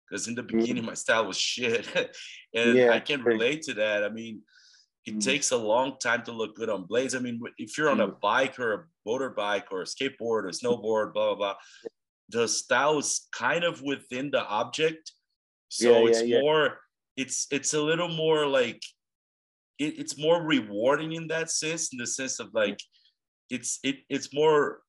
Because in the beginning, my style was shit, and Yeah, I can relate to that. I mean, it Mm. takes a long time to look good on blades. I mean, if you're on a bike or a motorbike or a skateboard or snowboard, blah blah blah, the style is kind of within the object, so Yeah, yeah, it's more it's it's a little more like it, it's more rewarding in that sense, in the sense of like it's it it's more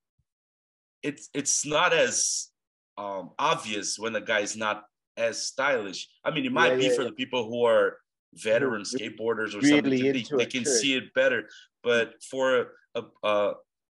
it's it's not as um, obvious when the guy is not as stylish. I mean, it might Yeah, be yeah, for yeah. the people who are veteran skateboarders or really something. They, they can see it better. But for a, a, a,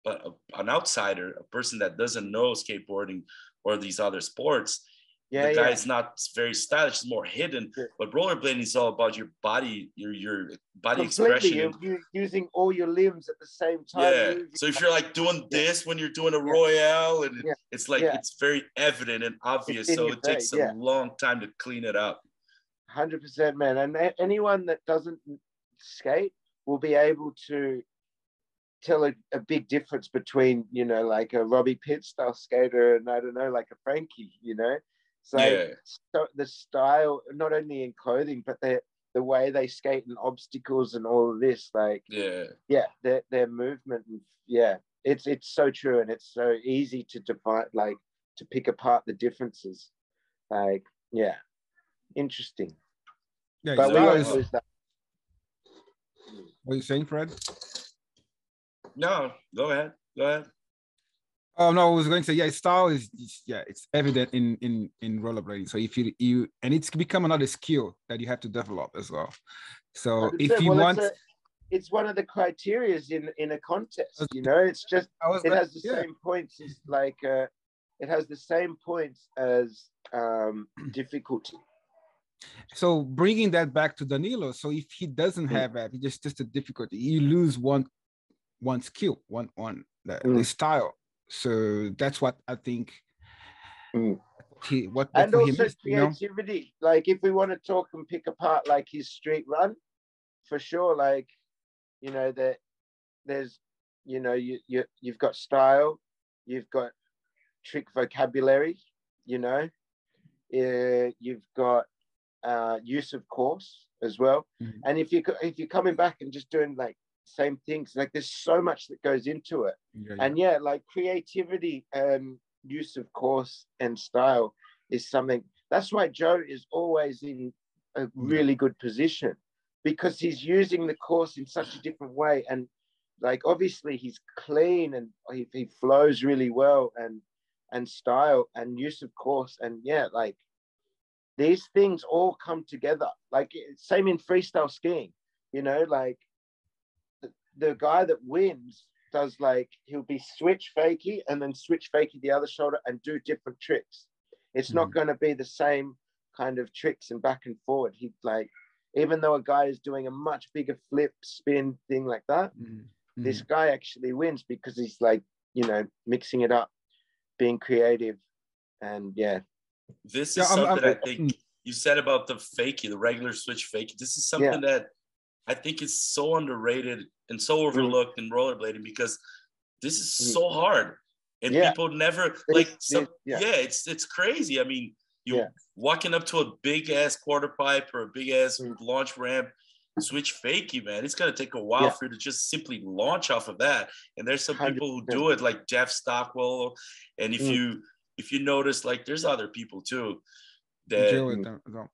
a an outsider, a person that doesn't know skateboarding or these other sports, Yeah, the yeah. guy's not very stylish; it's more hidden. Sure. But rollerblading is all about your body, your your body Completely, expression. you're, you're using all your limbs at the same time. yeah. So if you're like doing Yeah. this when you're doing a Yeah. royale, and Yeah. it's like Yeah. it's very evident and obvious, so it takes face, yeah. a long time to clean it up. Hundred percent, man. And anyone that doesn't skate will be able to tell a, a big difference between, you know, like a Robbie Pitt style skater and I don't know, like a Frankie. You know, so, Yeah. so the style, not only in clothing, but the the way they skate and obstacles and all of this, like Yeah. yeah, their their movement, and yeah, it's it's so true, and it's so easy to define, like to pick apart the differences. Like, yeah, interesting. Yeah, But we style won't lose that. what are you saying, Fred? No, go ahead. Go ahead. Oh no, I was going to say yeah, style is is- yeah, it's evident in in in rollerblading. So if you you and it's become another skill that you have to develop as well. So if 100%. you Well, want, it's, a, it's one of the criterias in in a contest. You know, it's just it like- has the yeah. same points as like uh, it has the same points as um, difficulty. so bringing that back to Danilo. So if he doesn't Mm. have that, he just just a difficulty. You lose one one skill, one one the, the Mm. style. So that's what I think. Mm. He what, and for him also is, you know? creativity. Like if we want to talk and pick apart like his street run, for sure. Like you know that there's you know you you you've got style, you've got trick vocabulary. You know, uh, you've got uh, use of course as well. Mhm. And if you if you're coming back and just doing like same things, like there's so much that goes into it. Yeah, And yeah, like creativity and use of course and style is something that's why Joe is always in a mm. really good position because he's using the course in such a different way. And like obviously he's clean and he, he flows really well and and style and use of course. And yeah, like these things all come together. Like same in freestyle skiing, you know, like the, the guy that wins does like he'll be switch fakie and then switch fakie the other shoulder and do different tricks. It's not going to be the same kind of tricks and back and forward. He like even though a guy is doing a much bigger flip spin thing like that, Mhm. this guy actually wins because he's like you know mixing it up, being creative, and yeah, This is Yeah, I'm- something I'm- I think you said about the fakie, the regular switch fakie. This is something that I think is so underrated and so overlooked in rollerblading because this is Mm. so hard. And Yeah. people never like some yeah. yeah. it's it's crazy. I mean, you Yeah. walking up to a big ass quarter pipe or a big ass Mm. launch ramp, switch fakie, man. It's gonna take a while for you to just simply launch off of that. And there's some people who do it like Jeff Stockwell. And if Mm. you if you notice, like there's other people too that Joe with them as well.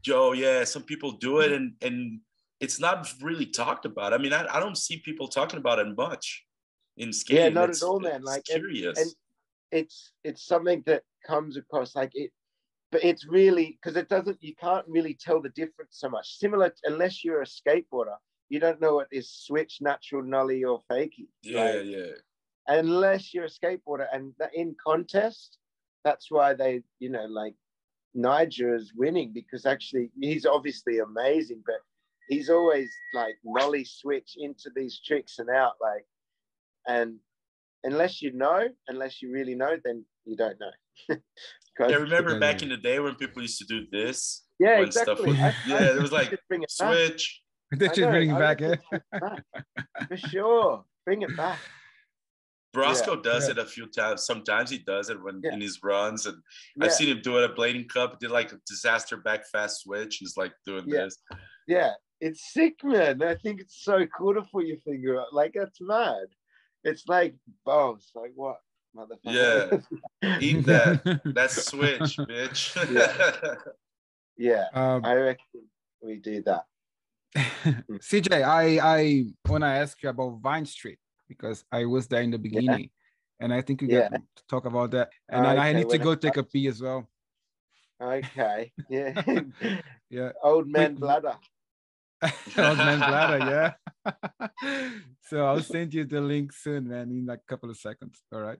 Joe, yeah, some people do it and and it's not really talked about. I mean, I, I don't see people talking about it much in skating. Yeah, not at It's- all, man. Like, curious. and it's it's something that comes across like it but it's really because it doesn't you can't really tell the difference so much similar unless you're a skateboarder you don't know what is switch natural nollie or fakie yeah, like, yeah. unless you're a skateboarder and in contest that's why they you know like niger is winning because actually he's obviously amazing but he's always like nollie switch into these tricks and out like and unless you know unless you really know then you don't know 'Cause- I remember back in the day when people used to do this. yeah when stuff exactly was- I- I yeah, think it was like, should bring it. Switch. They're I just know, bringing back, eh? reckon bring it back. for sure bring it back Brosco does Yeah. it a few times. Sometimes he does it when Yeah. in his runs, and yeah, I've seen him do it at Blading Cup. Did like a disaster back fast switch. He's like doing Yeah. this. yeah it's sick man i think it's so cool to put your finger out like that's mad it's like boss like what motherfucker Yeah. Eat that. That's switch, bitch. Yeah, Um, I reckon we do that. CJ, I I want to ask you about Vine Street because I was there in the beginning, and I think you Yeah. get to talk about that. And then I need to go it take a pee as well. Okay. Yeah. Yeah, Old man Wait, bladder. Old man bladder. Yeah. so I'll send you the link soon, man, in like a couple of seconds. All right.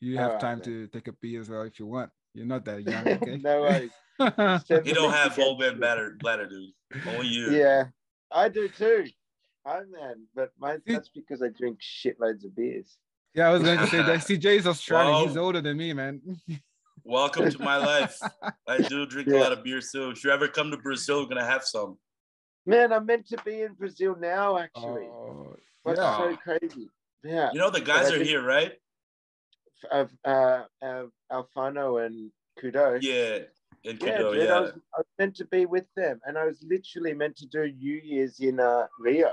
You have Alright, time man. to take a pee as well if you want. You're not that young, okay? no worries. You don't have again. old man bladder, bladder, dude. Only you. Yeah, I do too. I'm man, but my, that's because I drink shitloads of beers. yeah, I was going to say that CJ is Australian. He's older than me, man. Welcome to my life. I do drink a lot of beer too. If you ever come to Brazil, we're gonna have some. Man, I'm meant to be in Brazil now, actually. Oh, What's yeah. so crazy? Yeah, You know the guys I are here, right? of uh, uh, Alfano and Kudo. Yeah. In yeah, Kudo, dude, I, yeah. was, I was meant to be with them, and I was literally meant to do New Year's in uh, Rio.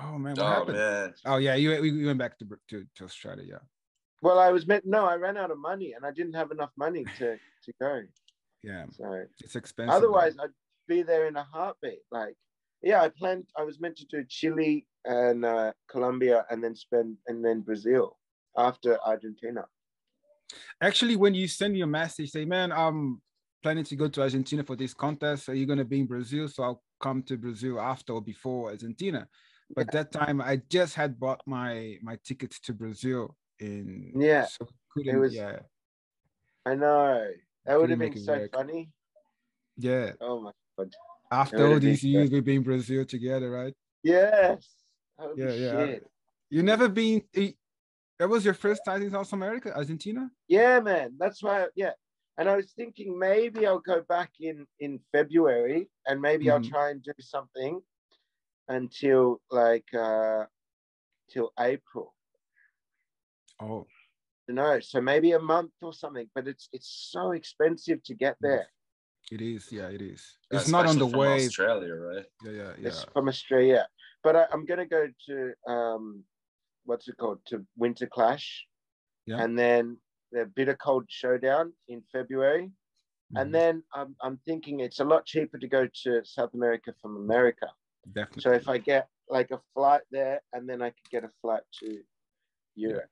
Oh man, what Oh happened? man. Oh yeah, you we we went back to to, to Australia. Yeah, Well, I was meant no, I ran out of money, and I didn't have enough money to to go. yeah, So it's expensive. though. otherwise, I'd be there in a heartbeat. Like, yeah, I planned. I was meant to do Chile and uh, Colombia, and then spend and then Brazil after Argentina. actually, when you send your message, say, man, I'm planning to go to Argentina for this contest. Are you gonna be in Brazil? So I'll come to Brazil after or before Argentina. But that time, I just had bought my my tickets to Brazil in Yeah, so couldn't, was- yeah I know that would have been so work. funny. yeah. Oh my god. After all these years, we've been Brazil together, right? Yes. Holy Yeah, yeah. shit. You never been. That was your first time in South America, Argentina. Yeah, man. That's why. Yeah. And I was thinking maybe I'll go back in in February, and maybe I'll Mhm. try and do something until like uh till April. Oh, You know, so maybe a month or something. But it's it's so expensive to get there. It is. Yeah, it is. Yeah, It's not on the especially from way. Australia, right? Yeah, yeah, yeah. It's from Australia. But I, I'm gonna go to um, what's it called? To Winter Clash, Yeah. and then the Bitter Cold Showdown in February. Mhm, And then I'm, I'm thinking it's a lot cheaper to go to South America from America. definitely. So if I get like a flight there, and then I could get a flight to Europe.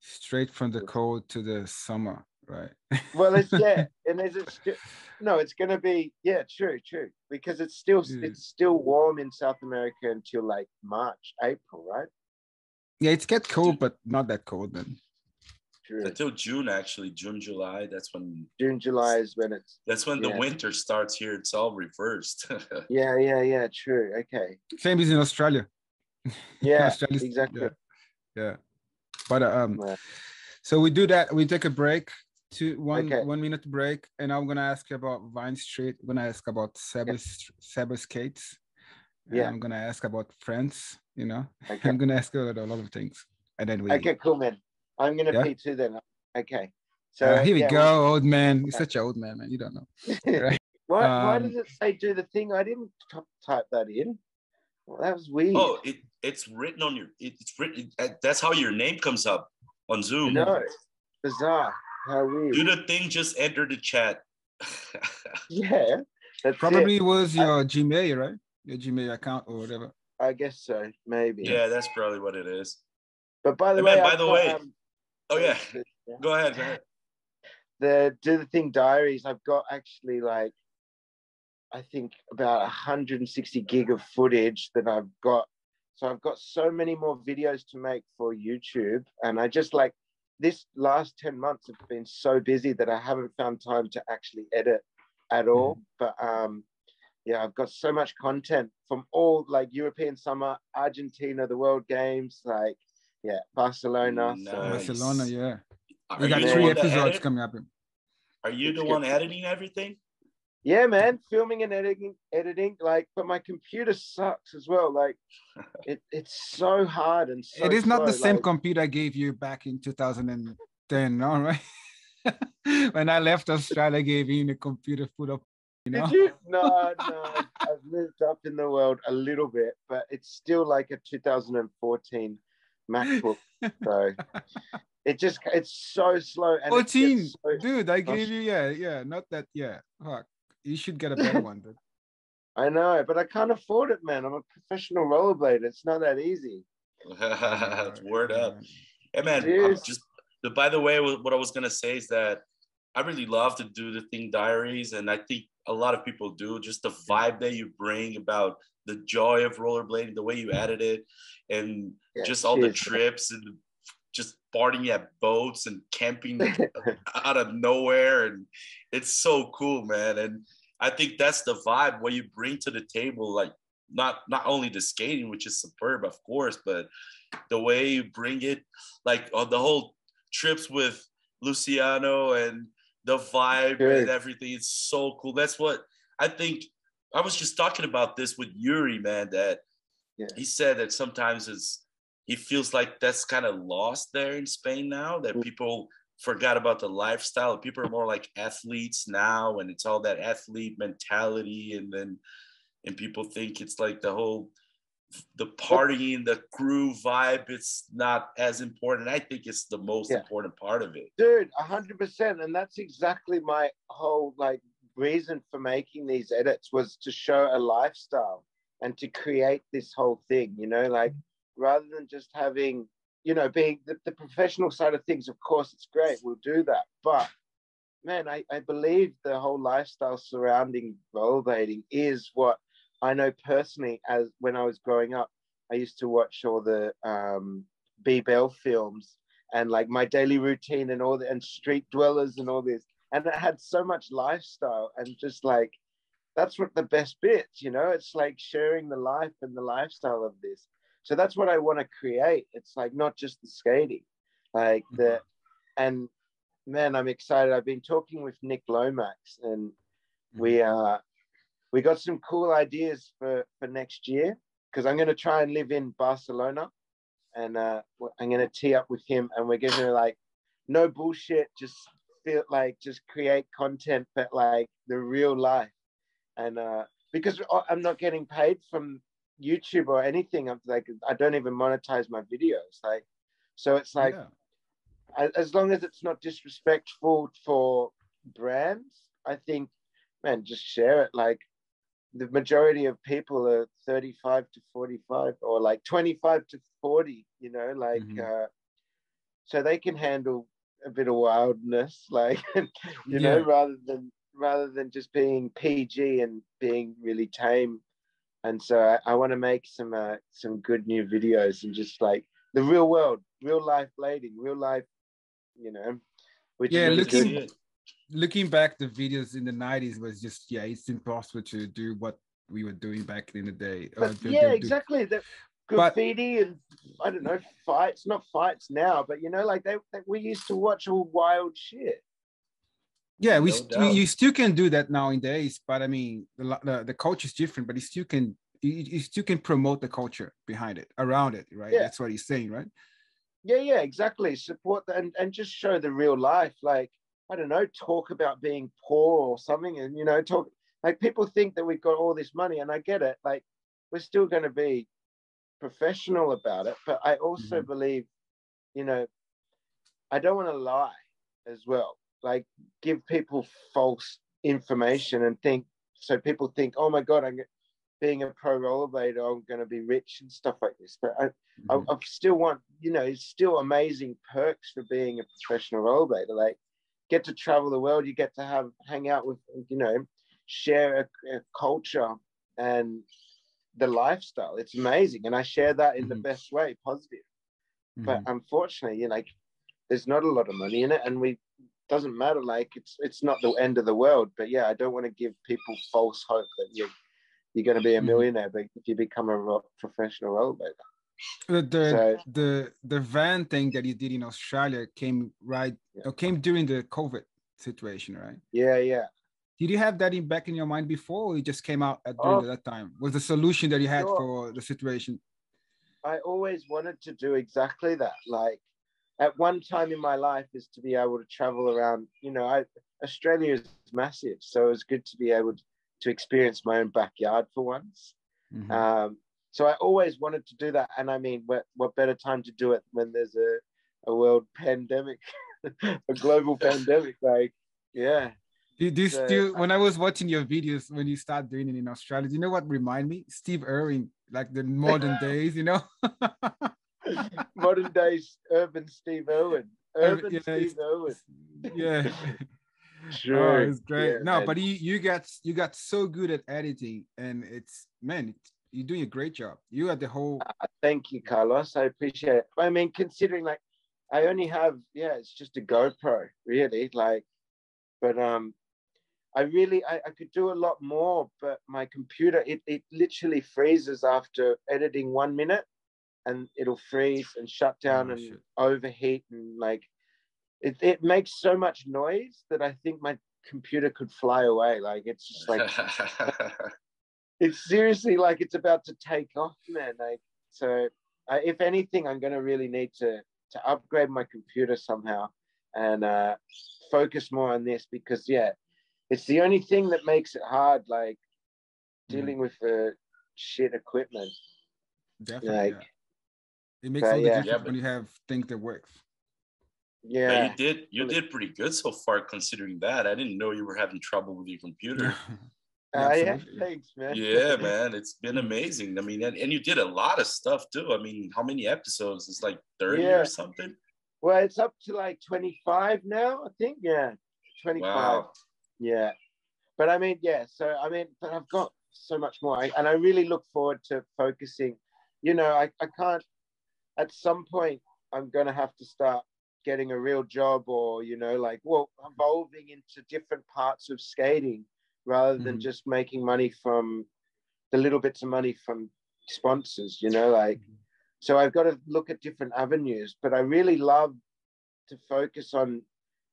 straight from the cold to the summer, right? Well, it's yeah, and is it still? No, it's gonna be yeah, true, true, because it's still Yeah. it's still warm in South America until like March, April, right? yeah, it's get cold, but not that cold then. True. Until June, actually, June, July. That's when June, July is when it's that's when the winter starts here. It's all reversed. yeah, yeah, yeah, true. Okay. Same as in Australia. Yeah, Australia's- exactly. Yeah, yeah. But uh, um, Yeah. so we do that. We take a break, two one Okay. one minute break, and I'm gonna ask you about Vine Street. I'm gonna ask about SEBA SEBA skates. and Yeah. I'm gonna ask about friends. You know, Okay. I'm gonna ask you about a lot of things, and then we. Okay, cool, man. I'm gonna Yeah? pee too then. Okay. So Uh, here we yeah, go, old man. You're such an old man, man. You don't know. Right. why, why Um, does it say do the thing? I didn't t- type that in. Well, that was weird. oh, it, it's written on your. It's written. uh, That's how your name comes up on Zoom. no, bizarre. How weird. Do the thing. Just enter the chat. yeah, that's Probably It. was your Gmail, right? Your Gmail account or whatever. I guess so. Maybe. yeah, that's probably what it is. But by the Hey, way, man, by I've the got, way- um, Oh yeah. the- Go ahead. Go ahead. the do the thing diaries. I've got actually like, I think about 160 gig of footage that I've got. So I've got so many more videos to make for YouTube, and I just like this last 10 months have been so busy that I haven't found time to actually edit at all. But um, yeah, I've got so much content from all like European summer, Argentina, the World Games, like yeah, Barcelona. So Barcelona, yeah. Are We got you the three one episodes coming up. Are you the It's one good. editing everything? Yeah, man, filming and editing, editing, like, but my computer sucks as well. Like, it, it's so hard and so it is not the slow, same like- computer I gave you back in 2010, all right? when I left Australia, I gave you a computer full of, you know? Did you? No, no. I've moved up in the world a little bit, but it's still like a 2014 MacBook. So it just it's so slow. And 14, so- dude, I gave you, yeah, yeah, not that, yeah, fuck. You should get a better one. Dude. I know, but I can't afford it, man. I'm a professional rollerblader. It's not that easy. it's Word up. Hey man, I'm just by the way, what I was gonna say is that I really love to do the thing diaries, and I think a lot of people do. Just the vibe that you bring about the joy of rollerblading, the way you edit it, and yeah, just all the trips and just partying at boats and camping out of nowhere, and it's so cool, man. And I think that's the vibe what you bring to the table, like not not only the skating, which is superb, of course, but the way you bring it, like on the whole trips with Luciano and the vibe Good. and everything. It's so cool. That's what I think. I was just talking about this with Yuri, man. That yeah. he said that sometimes it's he feels like that's kind of lost there in Spain now. That mm. people forgot about the lifestyle. People are more like athletes now, and it's all that athlete mentality, and then and people think it's like the whole the partying, the crew vibe, it's not as important. I think it's the most yeah. important part of it. Dude, hundred percent. And that's exactly my whole like reason for making these edits was to show a lifestyle and to create this whole thing, you know, like rather than just having, you know, being the, the professional side of things, of course it's great, we'll do that. But man, I, I believe the whole lifestyle surrounding rollerblading is what I know personally, as when I was growing up, I used to watch all the um, B Bell films and like my daily routine and all the and street dwellers and all this, and it had so much lifestyle and just like that's what the best bits, you know. It's like sharing the life and the lifestyle of this. So that's what I want to create. It's like not just the skating, like the, mm-hmm. and man, I'm excited. I've been talking with Nick Lomax, and we mm-hmm. are we got some cool ideas for for next year because I'm going to try and live in Barcelona, and uh, I'm going to tee up with him, and we're going to like no bullshit, just feel like just create content, but like the real life, and uh, because I'm not getting paid from YouTube or anything, I'm like I don't even monetize my videos, like so it's like. Yeah. As long as it's not disrespectful for brands, I think man, just share it. Like the majority of people are 35 to 45 or like 25 to 40 you know like mm-hmm. uh, so they can handle a bit of wildness like you yeah. know rather than rather than just being pg and being really tame and so i, I want to make some uh, some good new videos and just like the real world real life blading real life you know which yeah looking looking back the videos in the 90s was just yeah it's impossible to do what we were doing back in the day uh, yeah exactly the graffiti but, and i don't know fights not fights now but you know like they, they we used to watch all wild shit yeah we, no st- you still can do that nowadays but i mean the, the, the culture is different but you still can you, you still can promote the culture behind it around it right yeah. that's what he's saying right yeah yeah exactly support that and, and just show the real life like I don't know, talk about being poor or something, and you know, talk like people think that we've got all this money, and I get it. Like we're still going to be professional about it, but I also mm-hmm. believe, you know, I don't want to lie as well. Like give people false information and think so people think, oh my god, I'm being a pro rollerblader, I'm going to be rich and stuff like this. But I, mm-hmm. I, I still want, you know, it's still amazing perks for being a professional rollerblader. Like get to travel the world. You get to have hang out with, you know, share a, a culture and the lifestyle. It's amazing, and I share that in mm-hmm. the best way, positive. Mm-hmm. But unfortunately, you know, like there's not a lot of money in it, and we doesn't matter. Like it's it's not the end of the world. But yeah, I don't want to give people false hope that you you're going to be a mm-hmm. millionaire, but if you become a professional rollerblader. The the, so, the the van thing that you did in Australia came right yeah. came during the COVID situation, right? Yeah, yeah. Did you have that in back in your mind before, or it just came out at during oh, that time? Was the solution that you had sure. for the situation? I always wanted to do exactly that. Like at one time in my life is to be able to travel around. You know, I, Australia is massive, so it was good to be able to experience my own backyard for once. Mm-hmm. Um, so I always wanted to do that. And I mean, what, what better time to do it when there's a, a world pandemic, a global pandemic? Like, yeah. Do, do So, still, when I was watching your videos when you start doing it in Australia, do you know what remind me? Steve Irwin, like the modern days, you know? modern day urban Steve Irwin. Urban yeah, Steve Irwin. yeah. Sure. Oh, it's great. Yeah, no, man. but you you got you got so good at editing, and it's man, it's, you're doing a great job. You had the whole Thank you, Carlos. I appreciate it. I mean, considering like I only have, yeah, it's just a GoPro, really. Like, but um, I really I, I could do a lot more, but my computer it it literally freezes after editing one minute, and it'll freeze and shut down Oh, and shit. overheat and like it it makes so much noise that I think my computer could fly away. Like it's just like it's seriously like it's about to take off, man. Like so, uh, if anything, I'm gonna really need to to upgrade my computer somehow and uh, focus more on this because yeah, it's the only thing that makes it hard. Like Mm-hmm. dealing with the shit equipment. definitely. Like, yeah. It makes but all the yeah. difference Yeah, but- when you have things that works. But Yeah, you did you did pretty good so far considering that. I didn't know you were having trouble with your computer. uh, yeah. Thanks, man. yeah, man, it's been amazing. I mean, and, and you did a lot of stuff too. I mean, how many episodes? It's like 30 Yeah. or something. Well, it's up to like 25 now, I think. Yeah, 25. Wow. Yeah. But I mean, yeah. So, I mean, but I've got so much more. I, and I really look forward to focusing. You know, I, I can't, at some point, I'm going to have to start getting a real job or, you know, like, well, evolving into different parts of skating rather than Mhm. just making money from the little bits of money from sponsors, you know, like, so I've got to look at different avenues, but I really love to focus on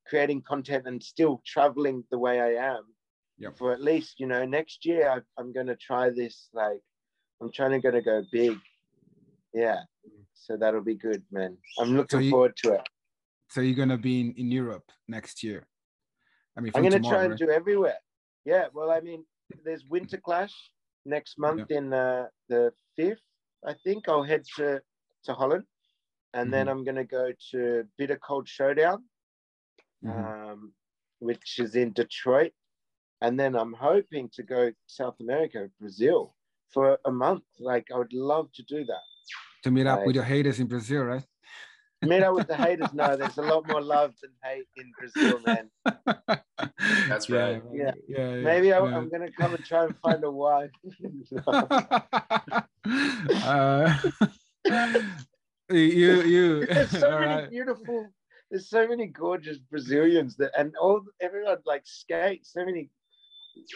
creating content and still traveling the way I am Yep. for at least, you know, next year I, I'm going to try this. Like, I'm trying to going to go big. Yeah. So that'll be good, man. I'm looking you- forward to it. So you're gonna be in, in Europe next year. I mean, I'm going to try and right? do everywhere. Yeah. Well, I mean, there's Winter Clash next month in uh, the 5th. I think I'll head to, to Holland. And then Mhm. I'm going to go to Bitter Cold Showdown. Mhm. um, which is in Detroit. And then I'm hoping to go South America, Brazil for a month. Like, I would love to do that. To meet up with your haters in Brazil, right? Meet up with the haters. No, there's a lot more love than hate in Brazil, man. That's right. Yeah. Yeah. yeah, Maybe I, yeah. I'm going to come and try and find a wife. uh, you you there's so all many right. beautiful, there's so many gorgeous Brazilians that, and all everyone like skates, so many,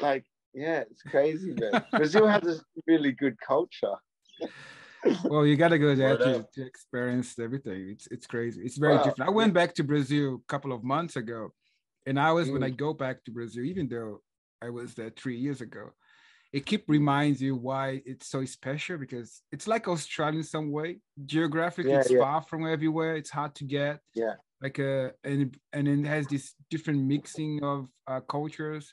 like, yeah, it's crazy, man. Brazil has a really good culture. Well you gotta go there to, to experience everything. It's it's crazy. It's very Wow. different. I went back to brazil a couple of months ago and i was when Mm. i go back to brazil even though i was there three years ago it keep reminds you why it's so special because it's like australia in some way. Geographically Yeah, it's yeah. far from everywhere. It's hard to get. Yeah. like uh and and it has this different mixing of uh, cultures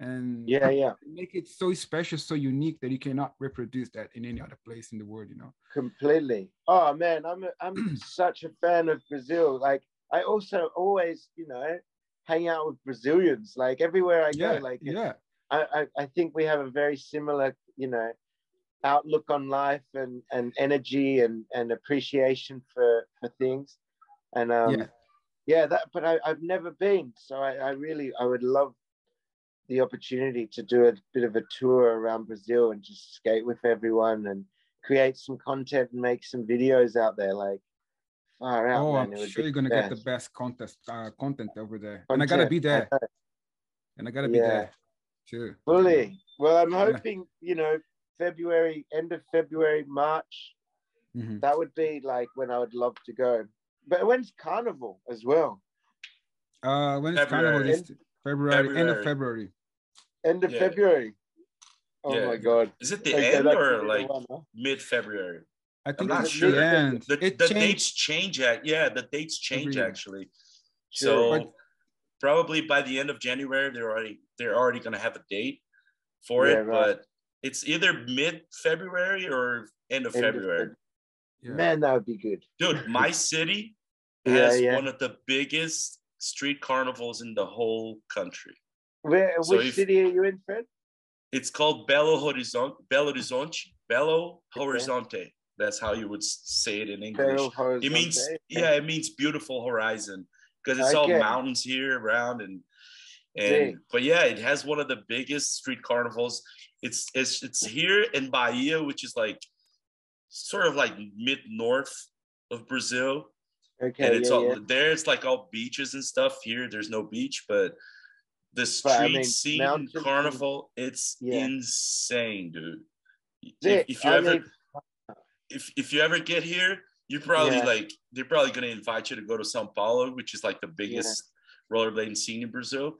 and Yeah, yeah. make it so special so unique that you cannot reproduce that in any other place in the world you know? Completely. Oh man i'm a, i'm such a fan of brazil. Like i also always you know hang out with brazilians like everywhere i go like yeah. I, I i think we have a very similar you know outlook on life and and energy and and appreciation for for things. And um Yeah. yeah, that but I, i've never been so I, I really i would love the opportunity to do a bit of a tour around brazil and just skate with everyone and create some content and make some videos out there like far out oh, man. I'm sure you're gonna the get the best. best contest uh, content over there, and I gotta be there, and I gotta be Yeah. there too. fully well i'm Yeah. hoping you know february end of february march Mhm. that would be like when I would love to go. But when's carnival as well? Uh, when it's carnival, February. February, end of February. February. End of Yeah. February. Oh Yeah. my god. Is it the Okay, end that or like one, huh? mid February? I think not it's sure. the end. The, it the dates change. At, yeah, the dates change year. actually. Sure. So But- probably by the end of January, they're already they're already gonna have a date for Yeah, it, right. but it's either mid February or end of End February. Feb- Yeah. Man, that would be good. Dude, my city Yeah, has yeah. one of the biggest street carnivals in the whole country. Where, So which if- city are you in, Fred? It's called Belo Horizonte. Belo Horizonte. Belo Horizonte. That's how you would say it in English. It means yeah, it means beautiful horizon because it's all mountains here around and and but yeah, it has one of the biggest street carnivals. It's it's it's here in Bahia, which is like sort of like mid north of Brazil. Okay, and it's yeah, all yeah. there. It's like all beaches and stuff. Here, there's no beach, but the street But, I mean, scene carnival, it's Yeah. insane, dude. If, if you I ever mean, if if you ever get here, you probably like they're probably gonna invite you to go to Sao Paulo, which is like the biggest rollerblading scene in Brazil.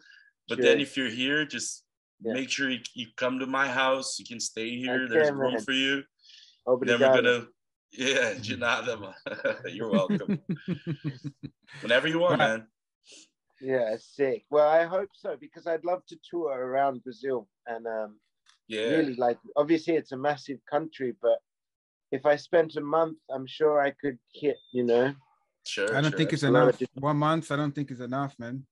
But then if you're here, just make sure you, you come to my house. You can stay here. Okay, There's room man. for you. Then we're obrigado. gonna yeah, de nada, man. You're welcome. Whenever you want, man. Yeah, sick. Well, I hope so because I'd love to tour around Brazil and um, Yeah. really like. Obviously, it's a massive country, but if I spent a month, I'm sure I could hit. You know, Sure. I don't sure. think it's a lot of enough. One month, I don't think it's enough, man.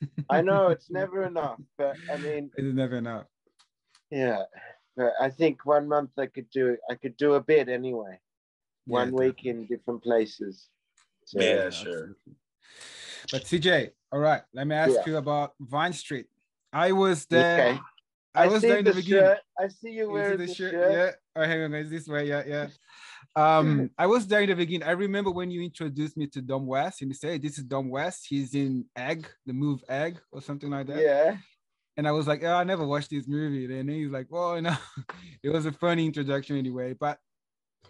I know it's never enough, but I mean, It's never enough. yeah. But I think one month I could do. I could do a bit anyway. Yeah, One week in different places. So, Yeah, sure. absolutely. But CJ, all right, let me ask Yeah. you about Vine Street. I was there. Okay. I I, was see there in the the beginning. shirt. I see you Is wearing the the shirt? shirt. Yeah. Oh, hang on, guys. This way. Yeah, yeah. Um, I was there in the beginning. I remember when you introduced me to Dom West, and you say, "This is Dom West. He's in Egg, the move Egg, or something like that." Yeah. And I was like, "Oh, I never watched this movie." And then he's like, "Well, you know, it was a funny introduction anyway." But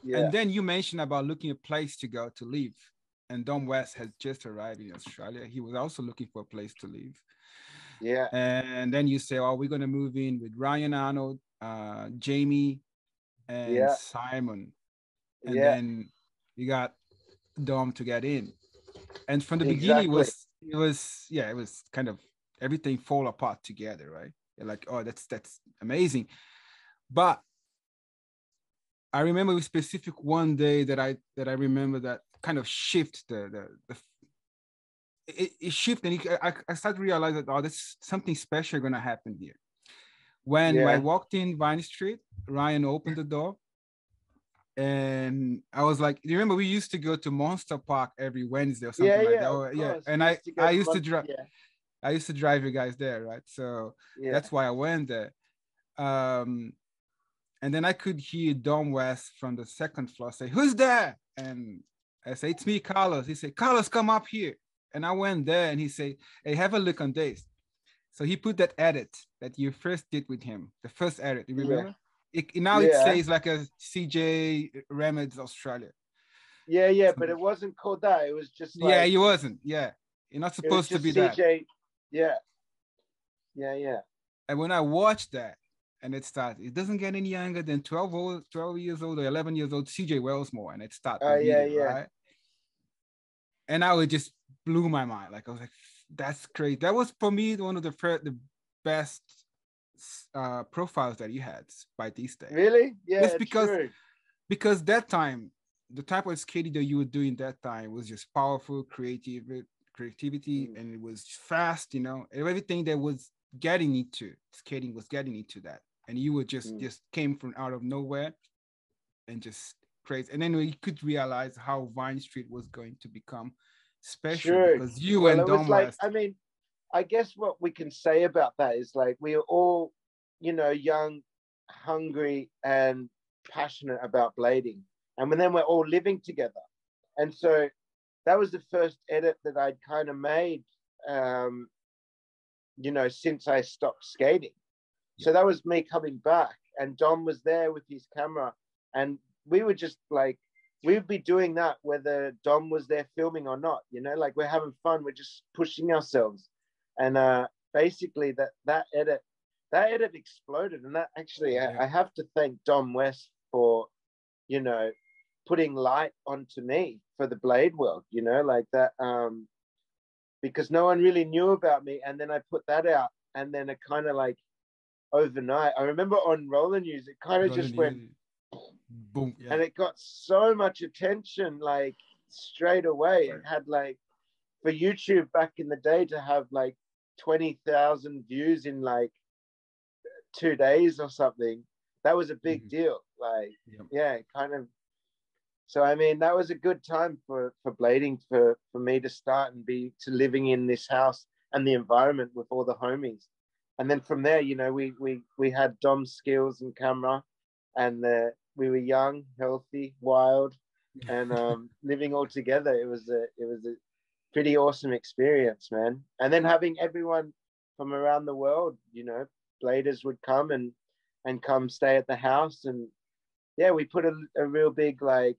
Yeah. and then you mentioned about looking a place to go to live. And Dom West has just arrived in Australia. He was also looking for a place to live. yeah. And then you say, "Oh, we're gonna move in with Ryan Arnold, uh, Jamie, and Yeah. Simon." And Yeah. then you got Dom to get in. And from the beginning, it was it was yeah, it was kind of everything fall apart together, right? You're like, oh, that's that's amazing. But I remember a specific one day that I that I remember that kind of shift the the, the it, it shifted and it, I, I started to realize that oh there's something special gonna happen here. When I walked in Vine Street, Ryan opened the door and I was like, you remember we used to go to Monster Park every Wednesday or something Yeah, like yeah, that. Or- yeah. And We I go I used to drive Yeah. I used to drive you guys there, right? So Yeah. that's why I went there. Um, and then I could hear Dom West from the second floor say, "Who's there?" And I say, "It's me, Carlos." He said, "Carlos, come up here." And I went there, and he said, "Hey, have a look on this." So he put that edit that you first did with him, the first edit. You Yeah. remember? It, now it says like a CJ Remeds Australia. Yeah, yeah, but it wasn't called that. It was just like yeah, he wasn't. Yeah, you're not supposed to be that. CJ. Yeah. Yeah, yeah. And when I watched that and it starts, it doesn't get any younger than 12, old, 12 years old or 11 years old, CJ Wellsmore, and it starts. Oh, yeah, yeah. Right? And now it just blew my mind. Like, I was like, that's great. That was for me one of the first, the best uh, profiles that you had by these days. Really? Yeah. Just because- true. Because that time, the type of skating that you were doing that time was just powerful, creative, creativity, Mm. and it was fast, you know, everything that was getting into skating was getting into that. And you were just Mm. just came from out of nowhere and just crazy. And then we could realize how Vine Street was going to become special Sure. because you well, and it was Dom like I mean, I guess what we can say about that is like we are all, you know, young, hungry, and passionate about blading, and then we're all living together, and so that was the first edit that I'd kind of made, um, you know, since I stopped skating. So that was me coming back, and Dom was there with his camera, and we were just like we would be doing that whether Dom was there filming or not. You know, like we're having fun, we're just pushing ourselves, and uh, basically that that edit, that edit exploded, and that actually Yeah. I, I have to thank Dom West for, you know, putting light onto me for the Blade world. You know, like that, um, because no one really knew about me, and then I put that out, and then it kind of like overnight. I remember on Roller News, it kind of just went Easy. boom. Yeah. and it got so much attention like straight away it had like for youtube back in the day to have like 20,000 views in like two days or something. That was a big Mhm. deal. Like, Yep. yeah, kind of. So I mean, that was a good time for for blading for for me to start and be to living in this house and the environment with all the homies. And then from there, you know, we we we had Dom skills and camera, and uh, we were young, healthy, wild, and um, living all together. It was a it was a pretty awesome experience, man. And then having everyone from around the world, you know, bladers would come and and come stay at the house, and yeah, we put a, a real big like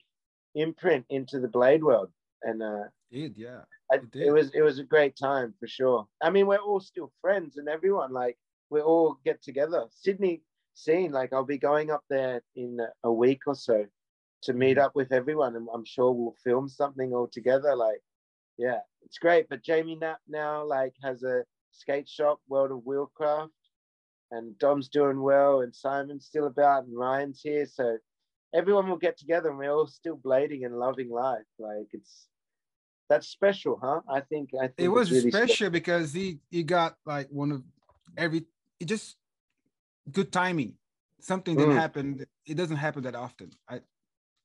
imprint into the blade world, and uh, Did yeah. I, It did. it was it was a great time for sure. I mean, we're all still friends, and everyone like we all get together. Sydney scene, like I'll be going up there in a week or so to meet Mhm. up with everyone, and I'm sure we'll film something all together. Like, yeah, it's great. But Jamie Knapp now like has a skate shop, World of Wheelcraft, and Dom's doing well, and Simon's still about, and Ryan's here, so everyone will get together, and we're all still blading and loving life. Like it's that's special, huh? I think I think It was really special because he he got like one of every it just good timing. Something that Mm. happened. It doesn't happen that often. I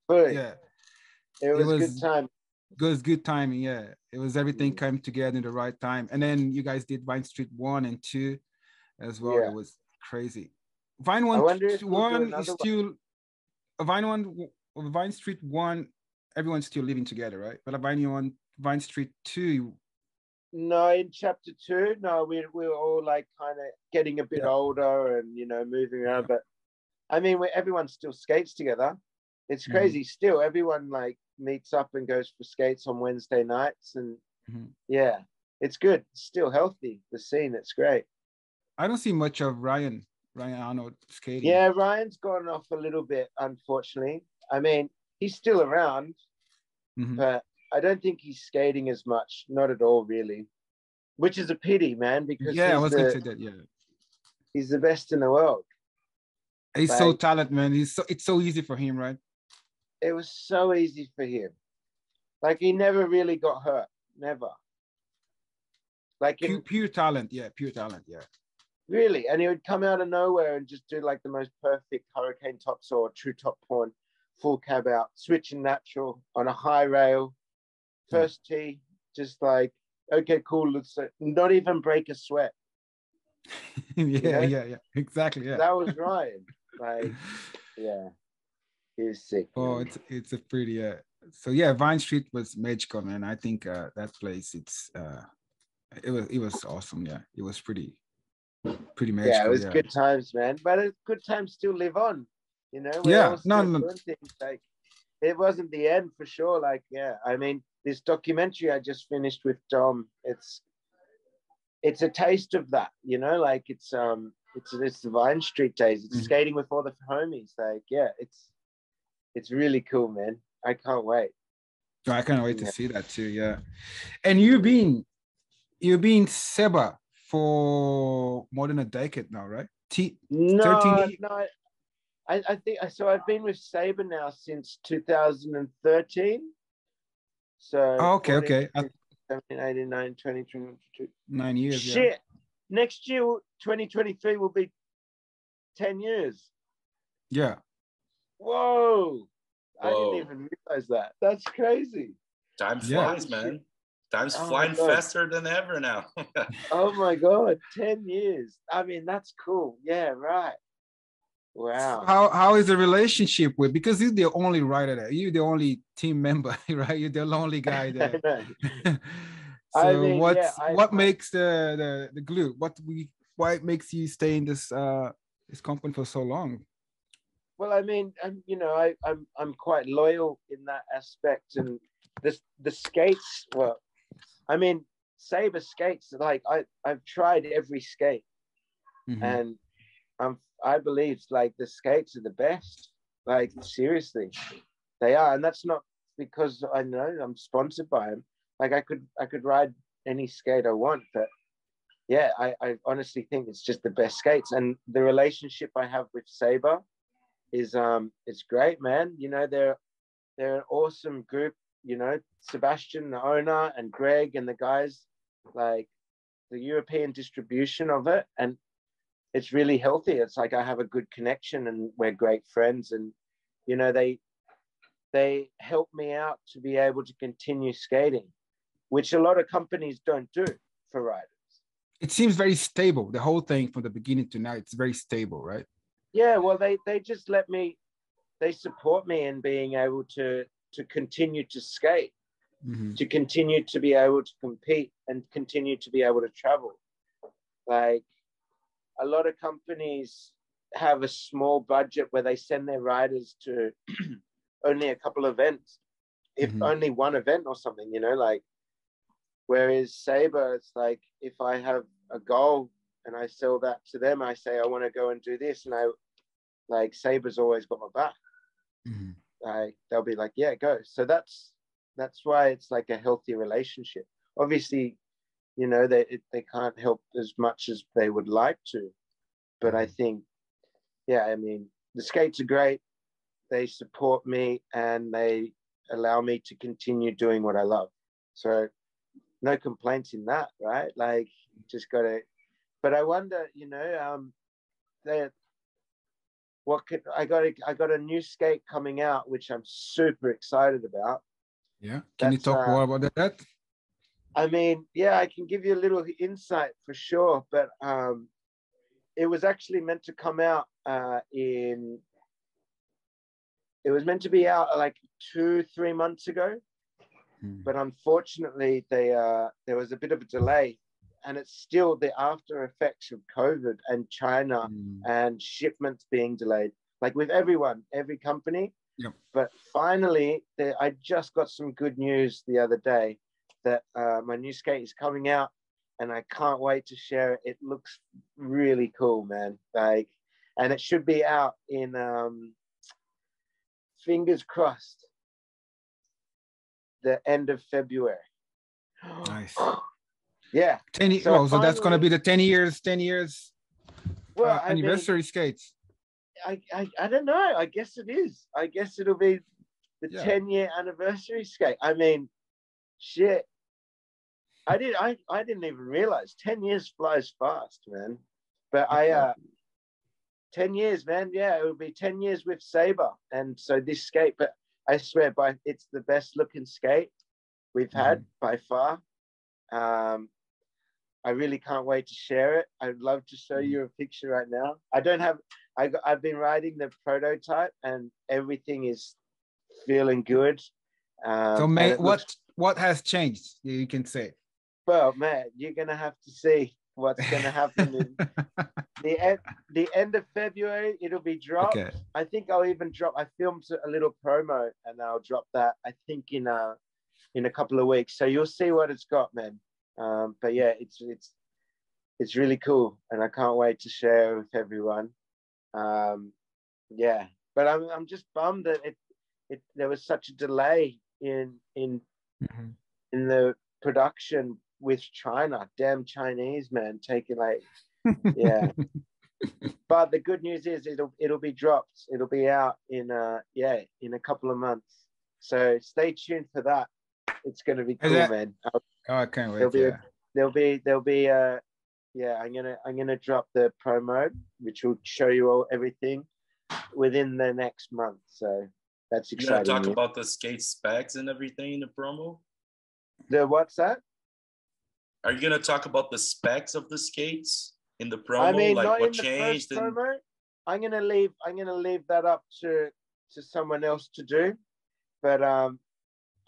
Fully. yeah. it was, was- good time. Good good timing. Yeah. It was everything Mm. came together in the right time. And then you guys did Vine Street one and two as well. Yeah. It was crazy. Vine one one is one. still a Vine one Vine Street one. Everyone's still living together, right? But a Vine one Vine Street two. No, in chapter two, no, we we were all like kind of getting a bit Yeah. older and you know moving around. But I mean, we, everyone still skates together. It's Mhm. crazy. Still, everyone like meets up and goes for skates on Wednesday nights, and Mhm. yeah, it's good. It's still healthy. The scene, it's great. I don't see much of Ryan Ryan Arnold skating. Yeah, Ryan's gone off a little bit, unfortunately. I mean, he's still around, Mhm. but I don't think he's skating as much. Not at all, really. Which is a pity, man, because Yeah, I he's, was gonna the, say that. Yeah, he's the best in the world. he's so talented, man. He's so it's so easy for him, right? It was so easy for him. Like he never really got hurt. Never. Like Pure, in, pure talent. Yeah, pure talent. Yeah. really, and he would come out of nowhere and just do like the most perfect hurricane tops or true top porn, full cab out, switching natural on a high rail, first tee, just like okay, cool. Let's not even break a sweat. yeah, Yeah. yeah, yeah. Exactly. Yeah. That was Ryan. like yeah, he was sick. oh, man. it's it's a pretty. Uh, so yeah, Vine Street was magical, man. I think uh, that place. It's uh, it was it was awesome. Yeah, it was pretty pretty magical. yeah, it was good times, man. But it's good times still live on. You know, Yeah, no, no. things. Like it wasn't the end for sure. Like, yeah, I mean, this documentary I just finished with Dom, it's it's a taste of that, you know, like it's um it's it's the Vine Street days. It's Mhm. skating with all the homies. Like, yeah, it's it's really cool, man. I can't wait. So I can't wait to see that too. Yeah, and you've been you've been Seba for more than a decade now, right? T- No, 13 no. I, I think so. I've been with SEBA now since 2013. So Oh, okay, 14, okay. I- 17, 18, 19, 20, 22. nine years. Yeah. Shit. Next year, 2023 will be 10 years. Yeah. Whoa. I didn't even realize that. That's crazy. Time Yeah. flies, man. Time's Oh flying faster than ever now. Oh my God. 10 years. I mean, that's cool. Yeah, right. Wow. How how is the relationship with because you're the only writer there. You're the only team member, right? You're the only guy there. so I mean, what's yeah, I- what I- makes the, the the glue? What we why it makes you stay in this uh this company for so long? Well, I mean, I'm, you know, I, I'm I'm quite loyal in that aspect, and this the skates. Well, I mean, SEBA skates. Like I I've tried every skate, Mhm. and I'm I believe like the skates are the best. Like seriously, they are, and that's not because I know I'm sponsored by them. Like I could I could ride any skate I want, but yeah, I, I honestly think it's just the best skates, and the relationship I have with SEBA is um it's great, man. You know they're they're an awesome group. You know Sebastian, the owner, and Greg and the guys. Like the European distribution of it, and it's really healthy. It's like I have a good connection, and we're great friends, and you know they they help me out to be able to continue skating, which a lot of companies don't do for riders. It seems very stable. The whole thing from the beginning to now, it's very stable, right? Yeah, well, they they just let me, they support me in being able to to continue to skate, Mhm. to continue to be able to compete, and continue to be able to travel. Like a lot of companies have a small budget where they send their riders to only a couple of events, if Mhm. only one event or something, you know, like. Whereas SEBA, it's like if I have a goal and I sell that to them, I say I want to go and do this, and I like SEBA's always got my back. Mhm. Like they'll be like, yeah, go. So that's that's why it's like a healthy relationship. Obviously, you know they it, they can't help as much as they would like to, but I think, yeah, I mean the skates are great. They support me and they allow me to continue doing what I love. So no complaints in that, right? Like just gotta. But I wonder, you know, um, they what could I got? A, I got a new skate coming out, which I'm super excited about. Yeah. Can you talk uh, more about that? I mean, yeah, I can give you a little insight for sure, but um, it was actually meant to come out uh, in. It was meant to be out like two, three months ago, Mm. but unfortunately, they uh, there was a bit of a delay, and it's still the after effects of COVID and China Mm. and shipments being delayed, like with everyone, every company. Yep. But finally, there, I just got some good news the other day that uh, my new skate is coming out, and I can't wait to share it. It looks really cool, man. Like, and it should be out in um, fingers crossed the end of February. Nice. yeah. 10 years. So oh, so that's going to be the 10 years, 10 years Well, uh, I mean, anniversary skates. I, I, I don't know. I guess it is. I guess it'll be the Yeah. 10 year anniversary skate. I mean, shit. I did I, I didn't even realize 10 years flies fast, man. But I uh 10 years, man. Yeah, it will be 10 years with SEBA. And so this skate, but I swear by it's the best looking skate we've had by far. Um I really can't wait to share it. I'd love to show you a picture right now. I don't have I got, I've been riding the prototype and everything is feeling good. Um, so, it what what has changed? You can say. well, man, you're gonna have to see what's gonna happen in the end. The end of February, it'll be dropped. okay. I think I'll even drop. I filmed a little promo and I'll drop that. I think in a in a couple of weeks. So you'll see what it's got, man. Um, but yeah, it's it's it's really cool, and I can't wait to share with everyone. Um, yeah, but I'm I'm just bummed that it it there was such a delay in in Mhm. in the production with China. Damn Chinese man taking like yeah. but the good news is it'll it'll be dropped. It'll be out in uh yeah in a couple of months. So stay tuned for that. It's gonna be cool, that- man. Oh, I can't There'll wait. be a- Yeah. there'll be there'll be uh yeah i'm gonna i'm gonna drop the promo which will show you all everything within the next month so that's You gonna talk about the skate specs and everything in the promo? the what's that Are you gonna talk about the specs of the skates in the promo? i mean like not what in the changed? first and- promo i'm gonna leave i'm gonna leave that up to to someone else to do but um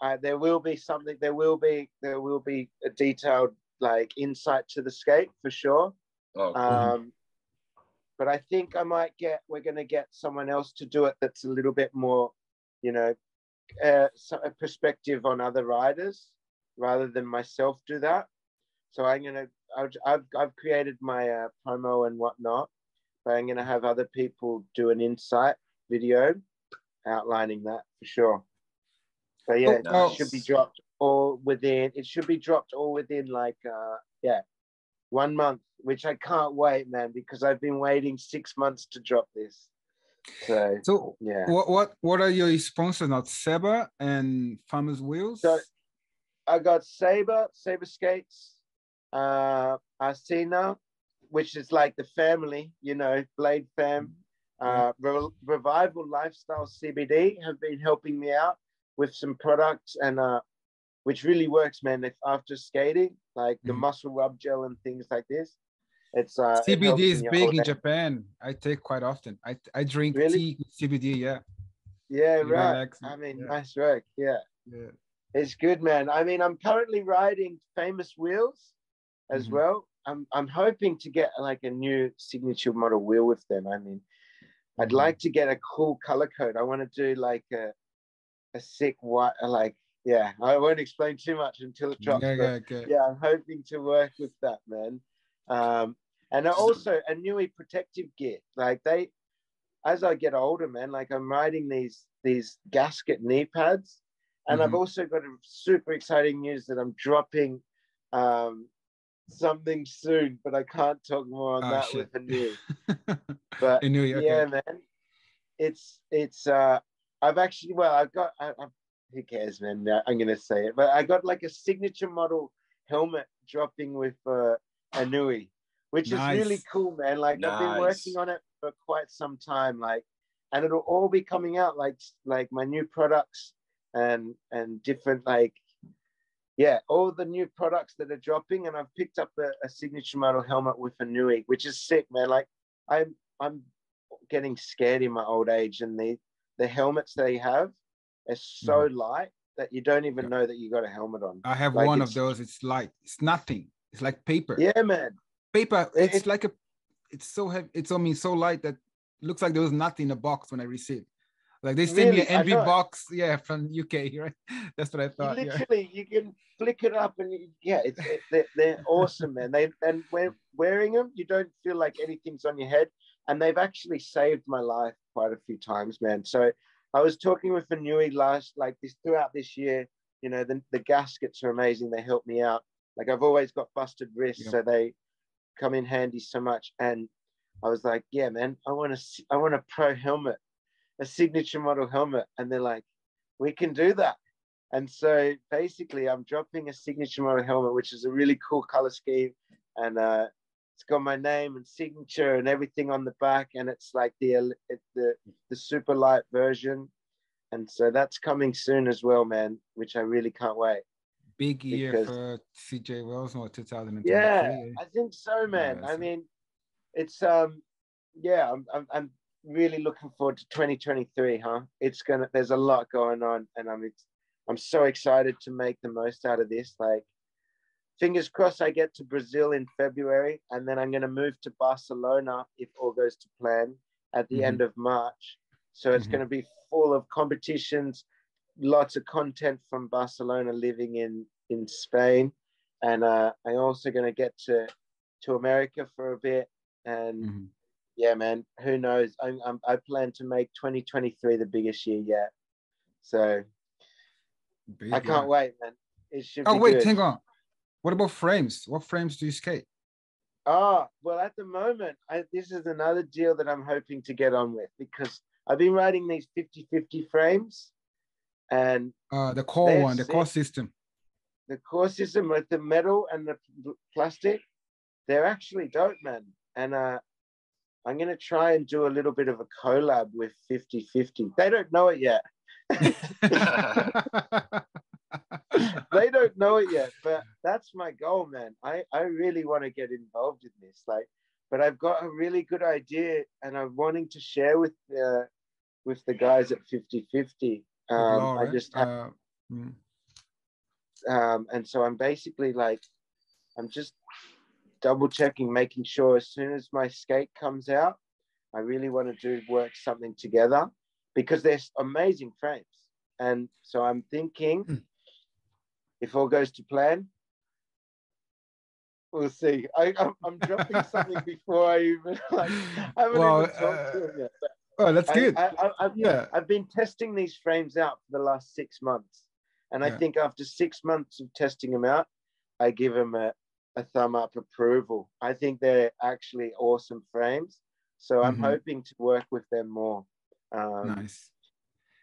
uh, there will be something there will be there will be a detailed like insight to the skate for sure Oh, cool. Um, but I think I might get, we're going to get someone else to do it that's a little bit more, you know, uh, a perspective on other riders rather than myself do that. So I'm going to, I've, I've created my uh, promo and whatnot, but I'm going to have other people do an insight video outlining that for sure. So yeah, Oh, it should be dropped all within, it should be dropped all within like, uh, yeah, one month, which I can't wait, man, because I've been waiting six months to drop this. So So, yeah, what what what are your sponsors? Not Seba and Farmers Wheels. So- I got SEBA, SEBA Skates, uh, Arsena, which is like the family, you know, Blade Fam. Uh, Re- Revival Lifestyle CBD have been helping me out with some products and uh, which really works, man. If after skating, like the Mhm. muscle rub gel and things like this, it's uh, CBD is big in. Japan. I take quite often. I I drink Really? tea with CBD. Yeah. Yeah, It right. I mean, yeah. nice work. Yeah. Yeah. It's good, man. I mean, I'm currently riding famous wheels as Mhm. well. I'm I'm hoping to get like a new signature model wheel with them. I mean, I'd Mhm. like to get a cool color code. I want to do like a a sick white, uh, like yeah. I won't explain too much until it drops. Yeah, but yeah, okay. yeah, I'm hoping to work with that, man. Um, and also a newy protective gear. Like they, as I get older, man, like I'm riding these these gasket knee pads, and I've Mhm. also got a super exciting news that I'm dropping um, something soon, but I can't talk more on Ah, that shit. with a new. But knew. Okay. yeah, man, it's it's. uh I've actually well, I've got. I, I, who cares, man? I'm gonna say it, but I got like a signature model helmet dropping with uh, a Which is really cool, man. Like I've been working on it for quite some time, like, and it'll all be coming out like like my new products and and different like. Yeah, all the new products that are dropping, and I've picked up a, a signature model helmet with a Nui, which is sick, man. Like I'm I'm getting scared in my old age, and the the helmets they have are so mm. light that you don't even Yeah. know that you got a helmet on. I have Like, one of those. It's light. It's nothing. It's like paper. Yeah, man. Paper. It- It's like a. It's so heavy. It's on me so light that looks like there was nothing in the box when I received. Like they sent me Really? I an MV box. Yeah, from UK. Right. That's what I thought. Yeah. literally, you can flick it up, and you, yeah, it's it, they're, they're awesome, man. They and when wearing them, you don't feel like anything's on your head, and they've actually saved my life quite a few times, man. So I was talking with Nui last, like this throughout this year. You know, the, the gaskets are amazing. They help me out. Like I've always got busted wrists, Yeah. so they come in handy so much. And I was like, yeah, man, I want to, I want a pro helmet, a signature model helmet, and they're like, we can do that. And so basically, I'm dropping a signature model helmet, which is a really cool color scheme, and uh, it's got my name and signature and everything on the back, and it's like the the the super light version, and so that's coming soon as well, man. Which I really can't wait. Big year because- for CJ Wells, no, 2023. Yeah, eh? I think so, man. Yeah, I so- mean, it's um, yeah, I'm, I'm I'm really looking forward to 2023, huh? It's gonna. There's a lot going on, and I'm I'm so excited to make the most out of this. Like, fingers crossed, I get to Brazil in February, and then I'm gonna move to Barcelona if all goes to plan at the Mhm. end of March. So it's Mhm. gonna be full of competitions, lots of content from Barcelona living in in Spain and uh, I'm also going to get to to America for a bit. And Mhm. yeah, man, who knows? I'm, I'm, I plan to make 2023 the biggest year yet. So Big, I can't wait, man. It should Oh wait, good. hang on. What about frames? What frames do you skate? Ah, well, at the moment, I, this is another deal that I'm hoping to get on with because I've been writing these 50 50 frames and Uh, the core one, the core system. The system with the metal and the plastic, they're actually dope, man. And uh, I'm going to try and do a little bit of a collab with 50 50. They don't know it yet. they don't know it yet, but that's my goal, man. I, I really want to get involved in this. Like, but I've got a really good idea and I'm wanting to share with the with the guys at 50 50. Um, I just have Uh, mm. Um, and so I'm basically like, I'm just double checking, making sure as soon as my skate comes out, I really want to do work something together because they're amazing frames. And so I'm thinking, Hmm. if all goes to plan, we'll see. I, I'm, I'm dropping something before I even like. I haven't Well, even talked to uh, them yet. oh, that's I- good. I, I've, yeah. I've been testing these frames out for the last six months. And I think after six months of testing them out, I give them a, a thumb up approval. I think they're actually awesome frames. So I'm Mhm. hoping to work with them more. Um, nice.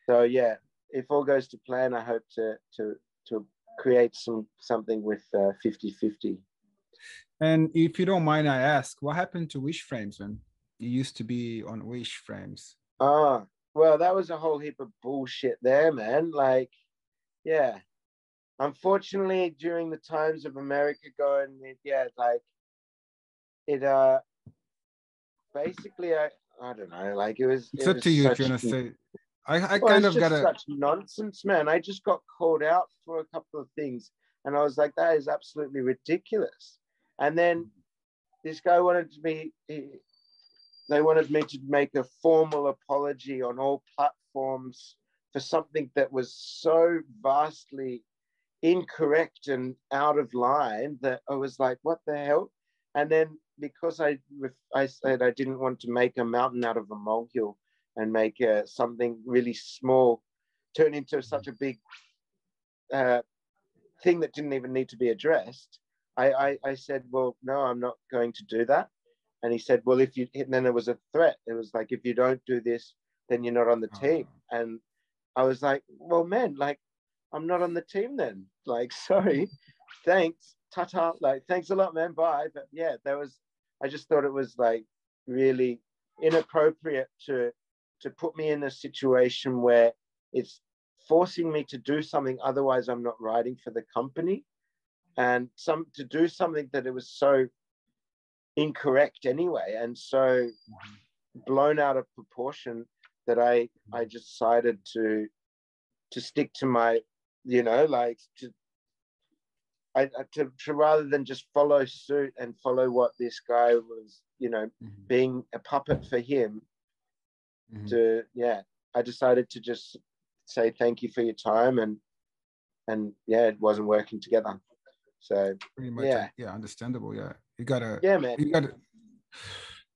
So yeah, if all goes to plan, I hope to to to create some something with uh, 50-50. And if you don't mind, I ask, what happened to Wish Frames, man? You used to be on Wish Frames. Ah, well, that was a whole heap of bullshit there, man. Like, yeah. Unfortunately, during the times of America going, it, yeah, like it uh basically I I don't know, like it was It's it up was to you if you want to say. I, I well, kind of got a. such nonsense, man. I just got called out for a couple of things, and I was like, that is absolutely ridiculous. And then this guy wanted to be, he, they wanted me to make a formal apology on all platforms for something that was so vastly incorrect and out of line that I was like, what the hell? And then because I I said I didn't want to make a mountain out of a molehill and make uh, something really small turn into such a big uh, thing that didn't even need to be addressed. I, I, I said, well, no, I'm not going to do that. And he said, well, if you, and then there was a threat. It was like, if you don't do this, then you're not on the team. And I was like, well, man, like, I'm not on the team then. Like, sorry, thanks, ta-ta. Like, thanks a lot, man. Bye. But yeah, there was. I just thought it was like really inappropriate to to put me in a situation where it's forcing me to do something. Otherwise, I'm not writing for the company, and some to do something that it was so incorrect anyway, and so mm-hmm. blown out of proportion that I I just decided to to stick to my you know like to I to, to rather than just follow suit and follow what this guy was you know Mhm, being a puppet for him mhm. to yeah I decided to just say thank you for your time and and yeah it wasn't working together so Pretty much. yeah. Yeah. Understandable. Yeah. You gotta. yeah man You gotta.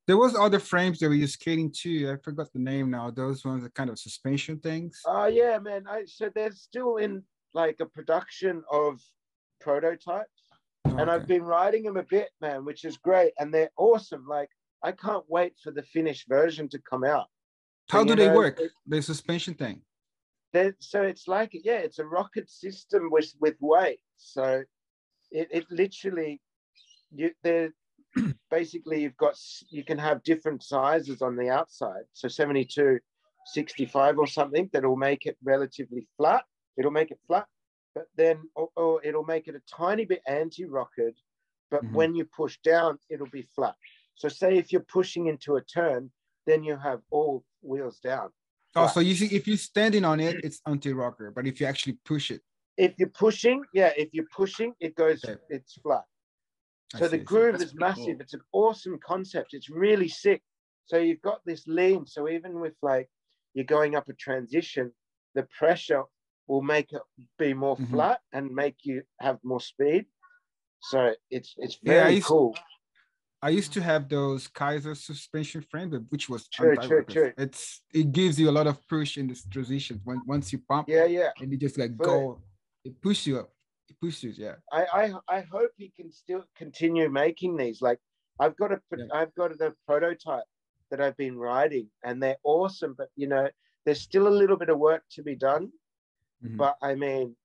There was other frames that we were skating too. I forgot the name now. Those ones are kind of suspension things. oh yeah man I so they're still in like a production of prototypes oh, and I've been writing them a bit, man, which is great, and they're awesome. Like I can't wait for the finished version to come out. How do they know, work? it- The suspension thing. So it's like yeah, it's a rocker system with with weight. So it, it literally you they're basically you've got you can have different sizes on the outside. So 72, 65 or something that'll make it relatively flat. It'll make it flat, but then or, or it'll make it a tiny bit anti-rocker. But Mhm. when you push down, it'll be flat. So say if you're pushing into a turn, then you have all wheels down. Oh, Right. so you see, if you're standing on it, it's anti-rocker. But if you actually push it, If you're pushing, yeah, if you're pushing, it goes, Okay. it's flat. So the groove is massive. cool. It's an awesome concept. It's really sick. So you've got this lean. So even with like you're going up a transition, the pressure will make it be more Mhm. flat and make you have more speed. So it's it's Yeah, I very used- cool. I used to have those Kizer suspension frame, which was True, true, true. It's it gives you a lot of push in this transition. When once you pump, Yeah, yeah. and you just like go, it pushes you up. It pushes yeah. I, I I hope he can still continue making these. Like I've got a Yeah. have got a prototype that I've been writing, and they're awesome. But you know, there's still a little bit of work to be done. Mhm. But I mean,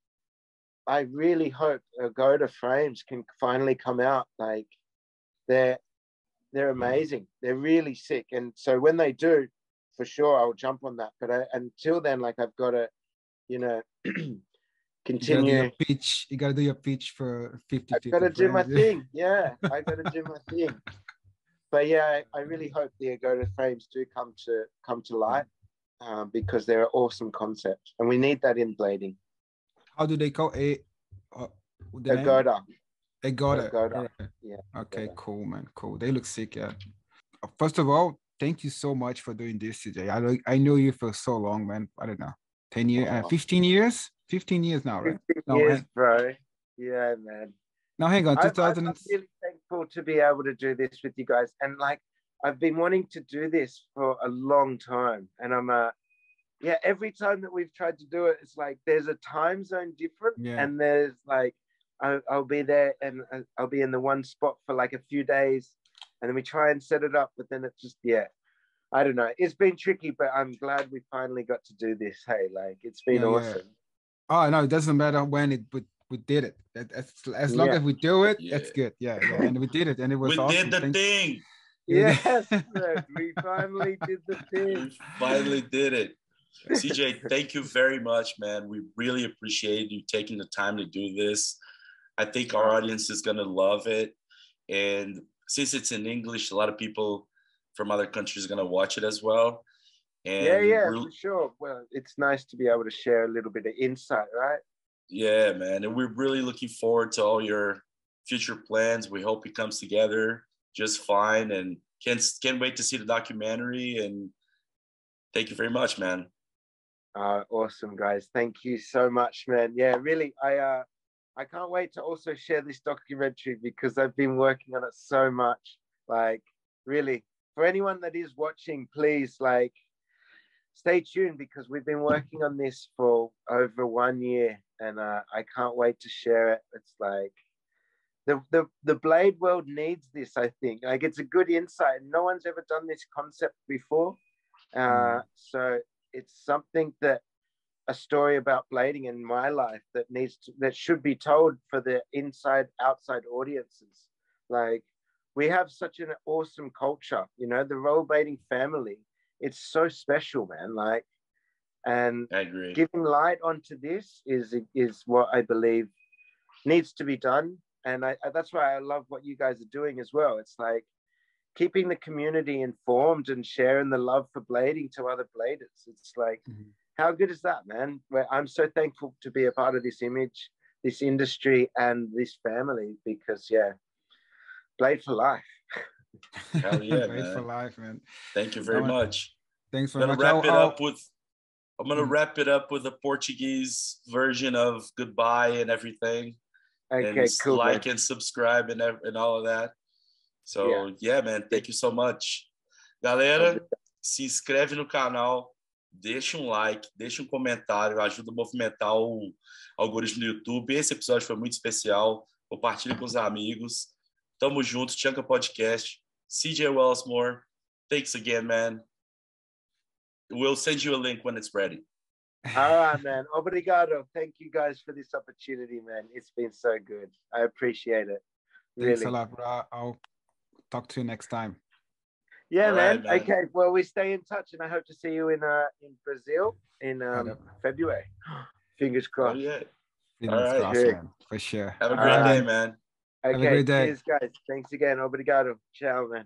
I really hope Agoda frames can finally come out. Like they're they're amazing. They're really sick. And so when they do, for sure I'll jump on that. But I, until then, like I've got to, you know, You gotta do your continue. pitch. You gotta do your pitch for 50 I've got to 50 do my thing. Yeah, I got to do my thing. But yeah, I, I really hope the Agoda frames do come to come to light um, because they're an awesome concept, and we need that in blading. How do they call it? Uh? Agoda. Agoda. Agoda. alright. Yeah, Okay, Agoda. cool, man. Cool. They look sick, yeah. Uh, First of all, thank you so much for doing this today. I know I know you for so long, man. I don't know, 10 years, uh, 15 years? 15 years now, right? 15 No, years, hang- bro. Yeah, man. Now hang on, I'm, I'm- 2000 I'm really thankful to be able to do this with you guys, and like I've been wanting to do this for a long time, and I'm uh yeah. Every time that we've tried to do it, it's like there's a time zone different, Yeah. and there's like I, I'll be there and uh, I'll be in the one spot for like a few days, and then we try and set it up, but then it's just yeah. I don't know. It's been tricky, but I'm glad we finally got to do this. Hey, like it's been yeah. awesome. Oh no, it doesn't matter when it, but we did it. As, as long Yeah. as we do it, Yeah. that's good. Yeah, yeah. And we did it, and it was we awesome. did the Thank- thing. Yes, we finally did the thing. We finally did it. CJ, thank you very much, man. We really appreciate you taking the time to do this. I think our audience is going to love it. And since it's in English, a lot of people from other countries are going to watch it as well. And yeah, yeah, for sure. Well, it's nice to be able to share a little bit of insight, right? Yeah, man. And we're really looking forward to all your future plans. We hope it comes together just fine and can't can't wait to see the documentary and thank you very much, man. Uh, awesome, guys. Thank you so much, man. Yeah, really, I uh, I can't wait to also share this documentary because I've been working on it so much. Like, really, for anyone that is watching, please like stay tuned because we've been working on this for over one year, and uh, I can't wait to share it. It's like the the the blade world needs this. I think like it's a good insight. No one's ever done this concept before, uh, so it's something that a story about blading in my life that needs to, that should be told for the inside outside audiences like we have such an awesome culture you know the rollerblading family it's so special man like and I agree. giving light onto this is is what I believe needs to be done, and I, I- that's why I love what you guys are doing as well. It's like keeping the community informed and sharing the love for blading to other bladers. It's like Mhm. how good is that, man? Where I'm so thankful to be a part of this image, this industry, and this family because yeah, blade for life. Hell yeah, Great for man. life, man. Thank you very I want- much. Thanks I'm very gonna much. wrap I'll- it I'll- up with I'm gonna Mm. wrap it up with a Portuguese version of goodbye and everything. Okay, and cool. man. like and subscribe and, and all of that. So yeah. man, thank you so much. Galera, se inscreve no canal, deixa um like, deixa um comentário, ajuda a movimentar o algoritmo do YouTube. Esse episódio foi muito especial. Compartilhe com os amigos. Tamo junto, Tchanka Podcast. CJ Wellsmore, thanks again, man. We'll send you a link when it's ready. All right, man. Obrigado. Thank you guys for this opportunity, man. It's been so good. I appreciate it. Thanks Really. a lot, bro. I'll talk to you next time. Yeah, man. right, man. Okay. Well, we stay in touch, and I hope to see you in uh in Brazil in um February. Fingers Oh, crossed. yeah. Fingers right. crossed, man. For sure. Have a All great right. day, man. Okay. a great day. Cheers, guys. Thanks again. Obrigado. Ciao, man.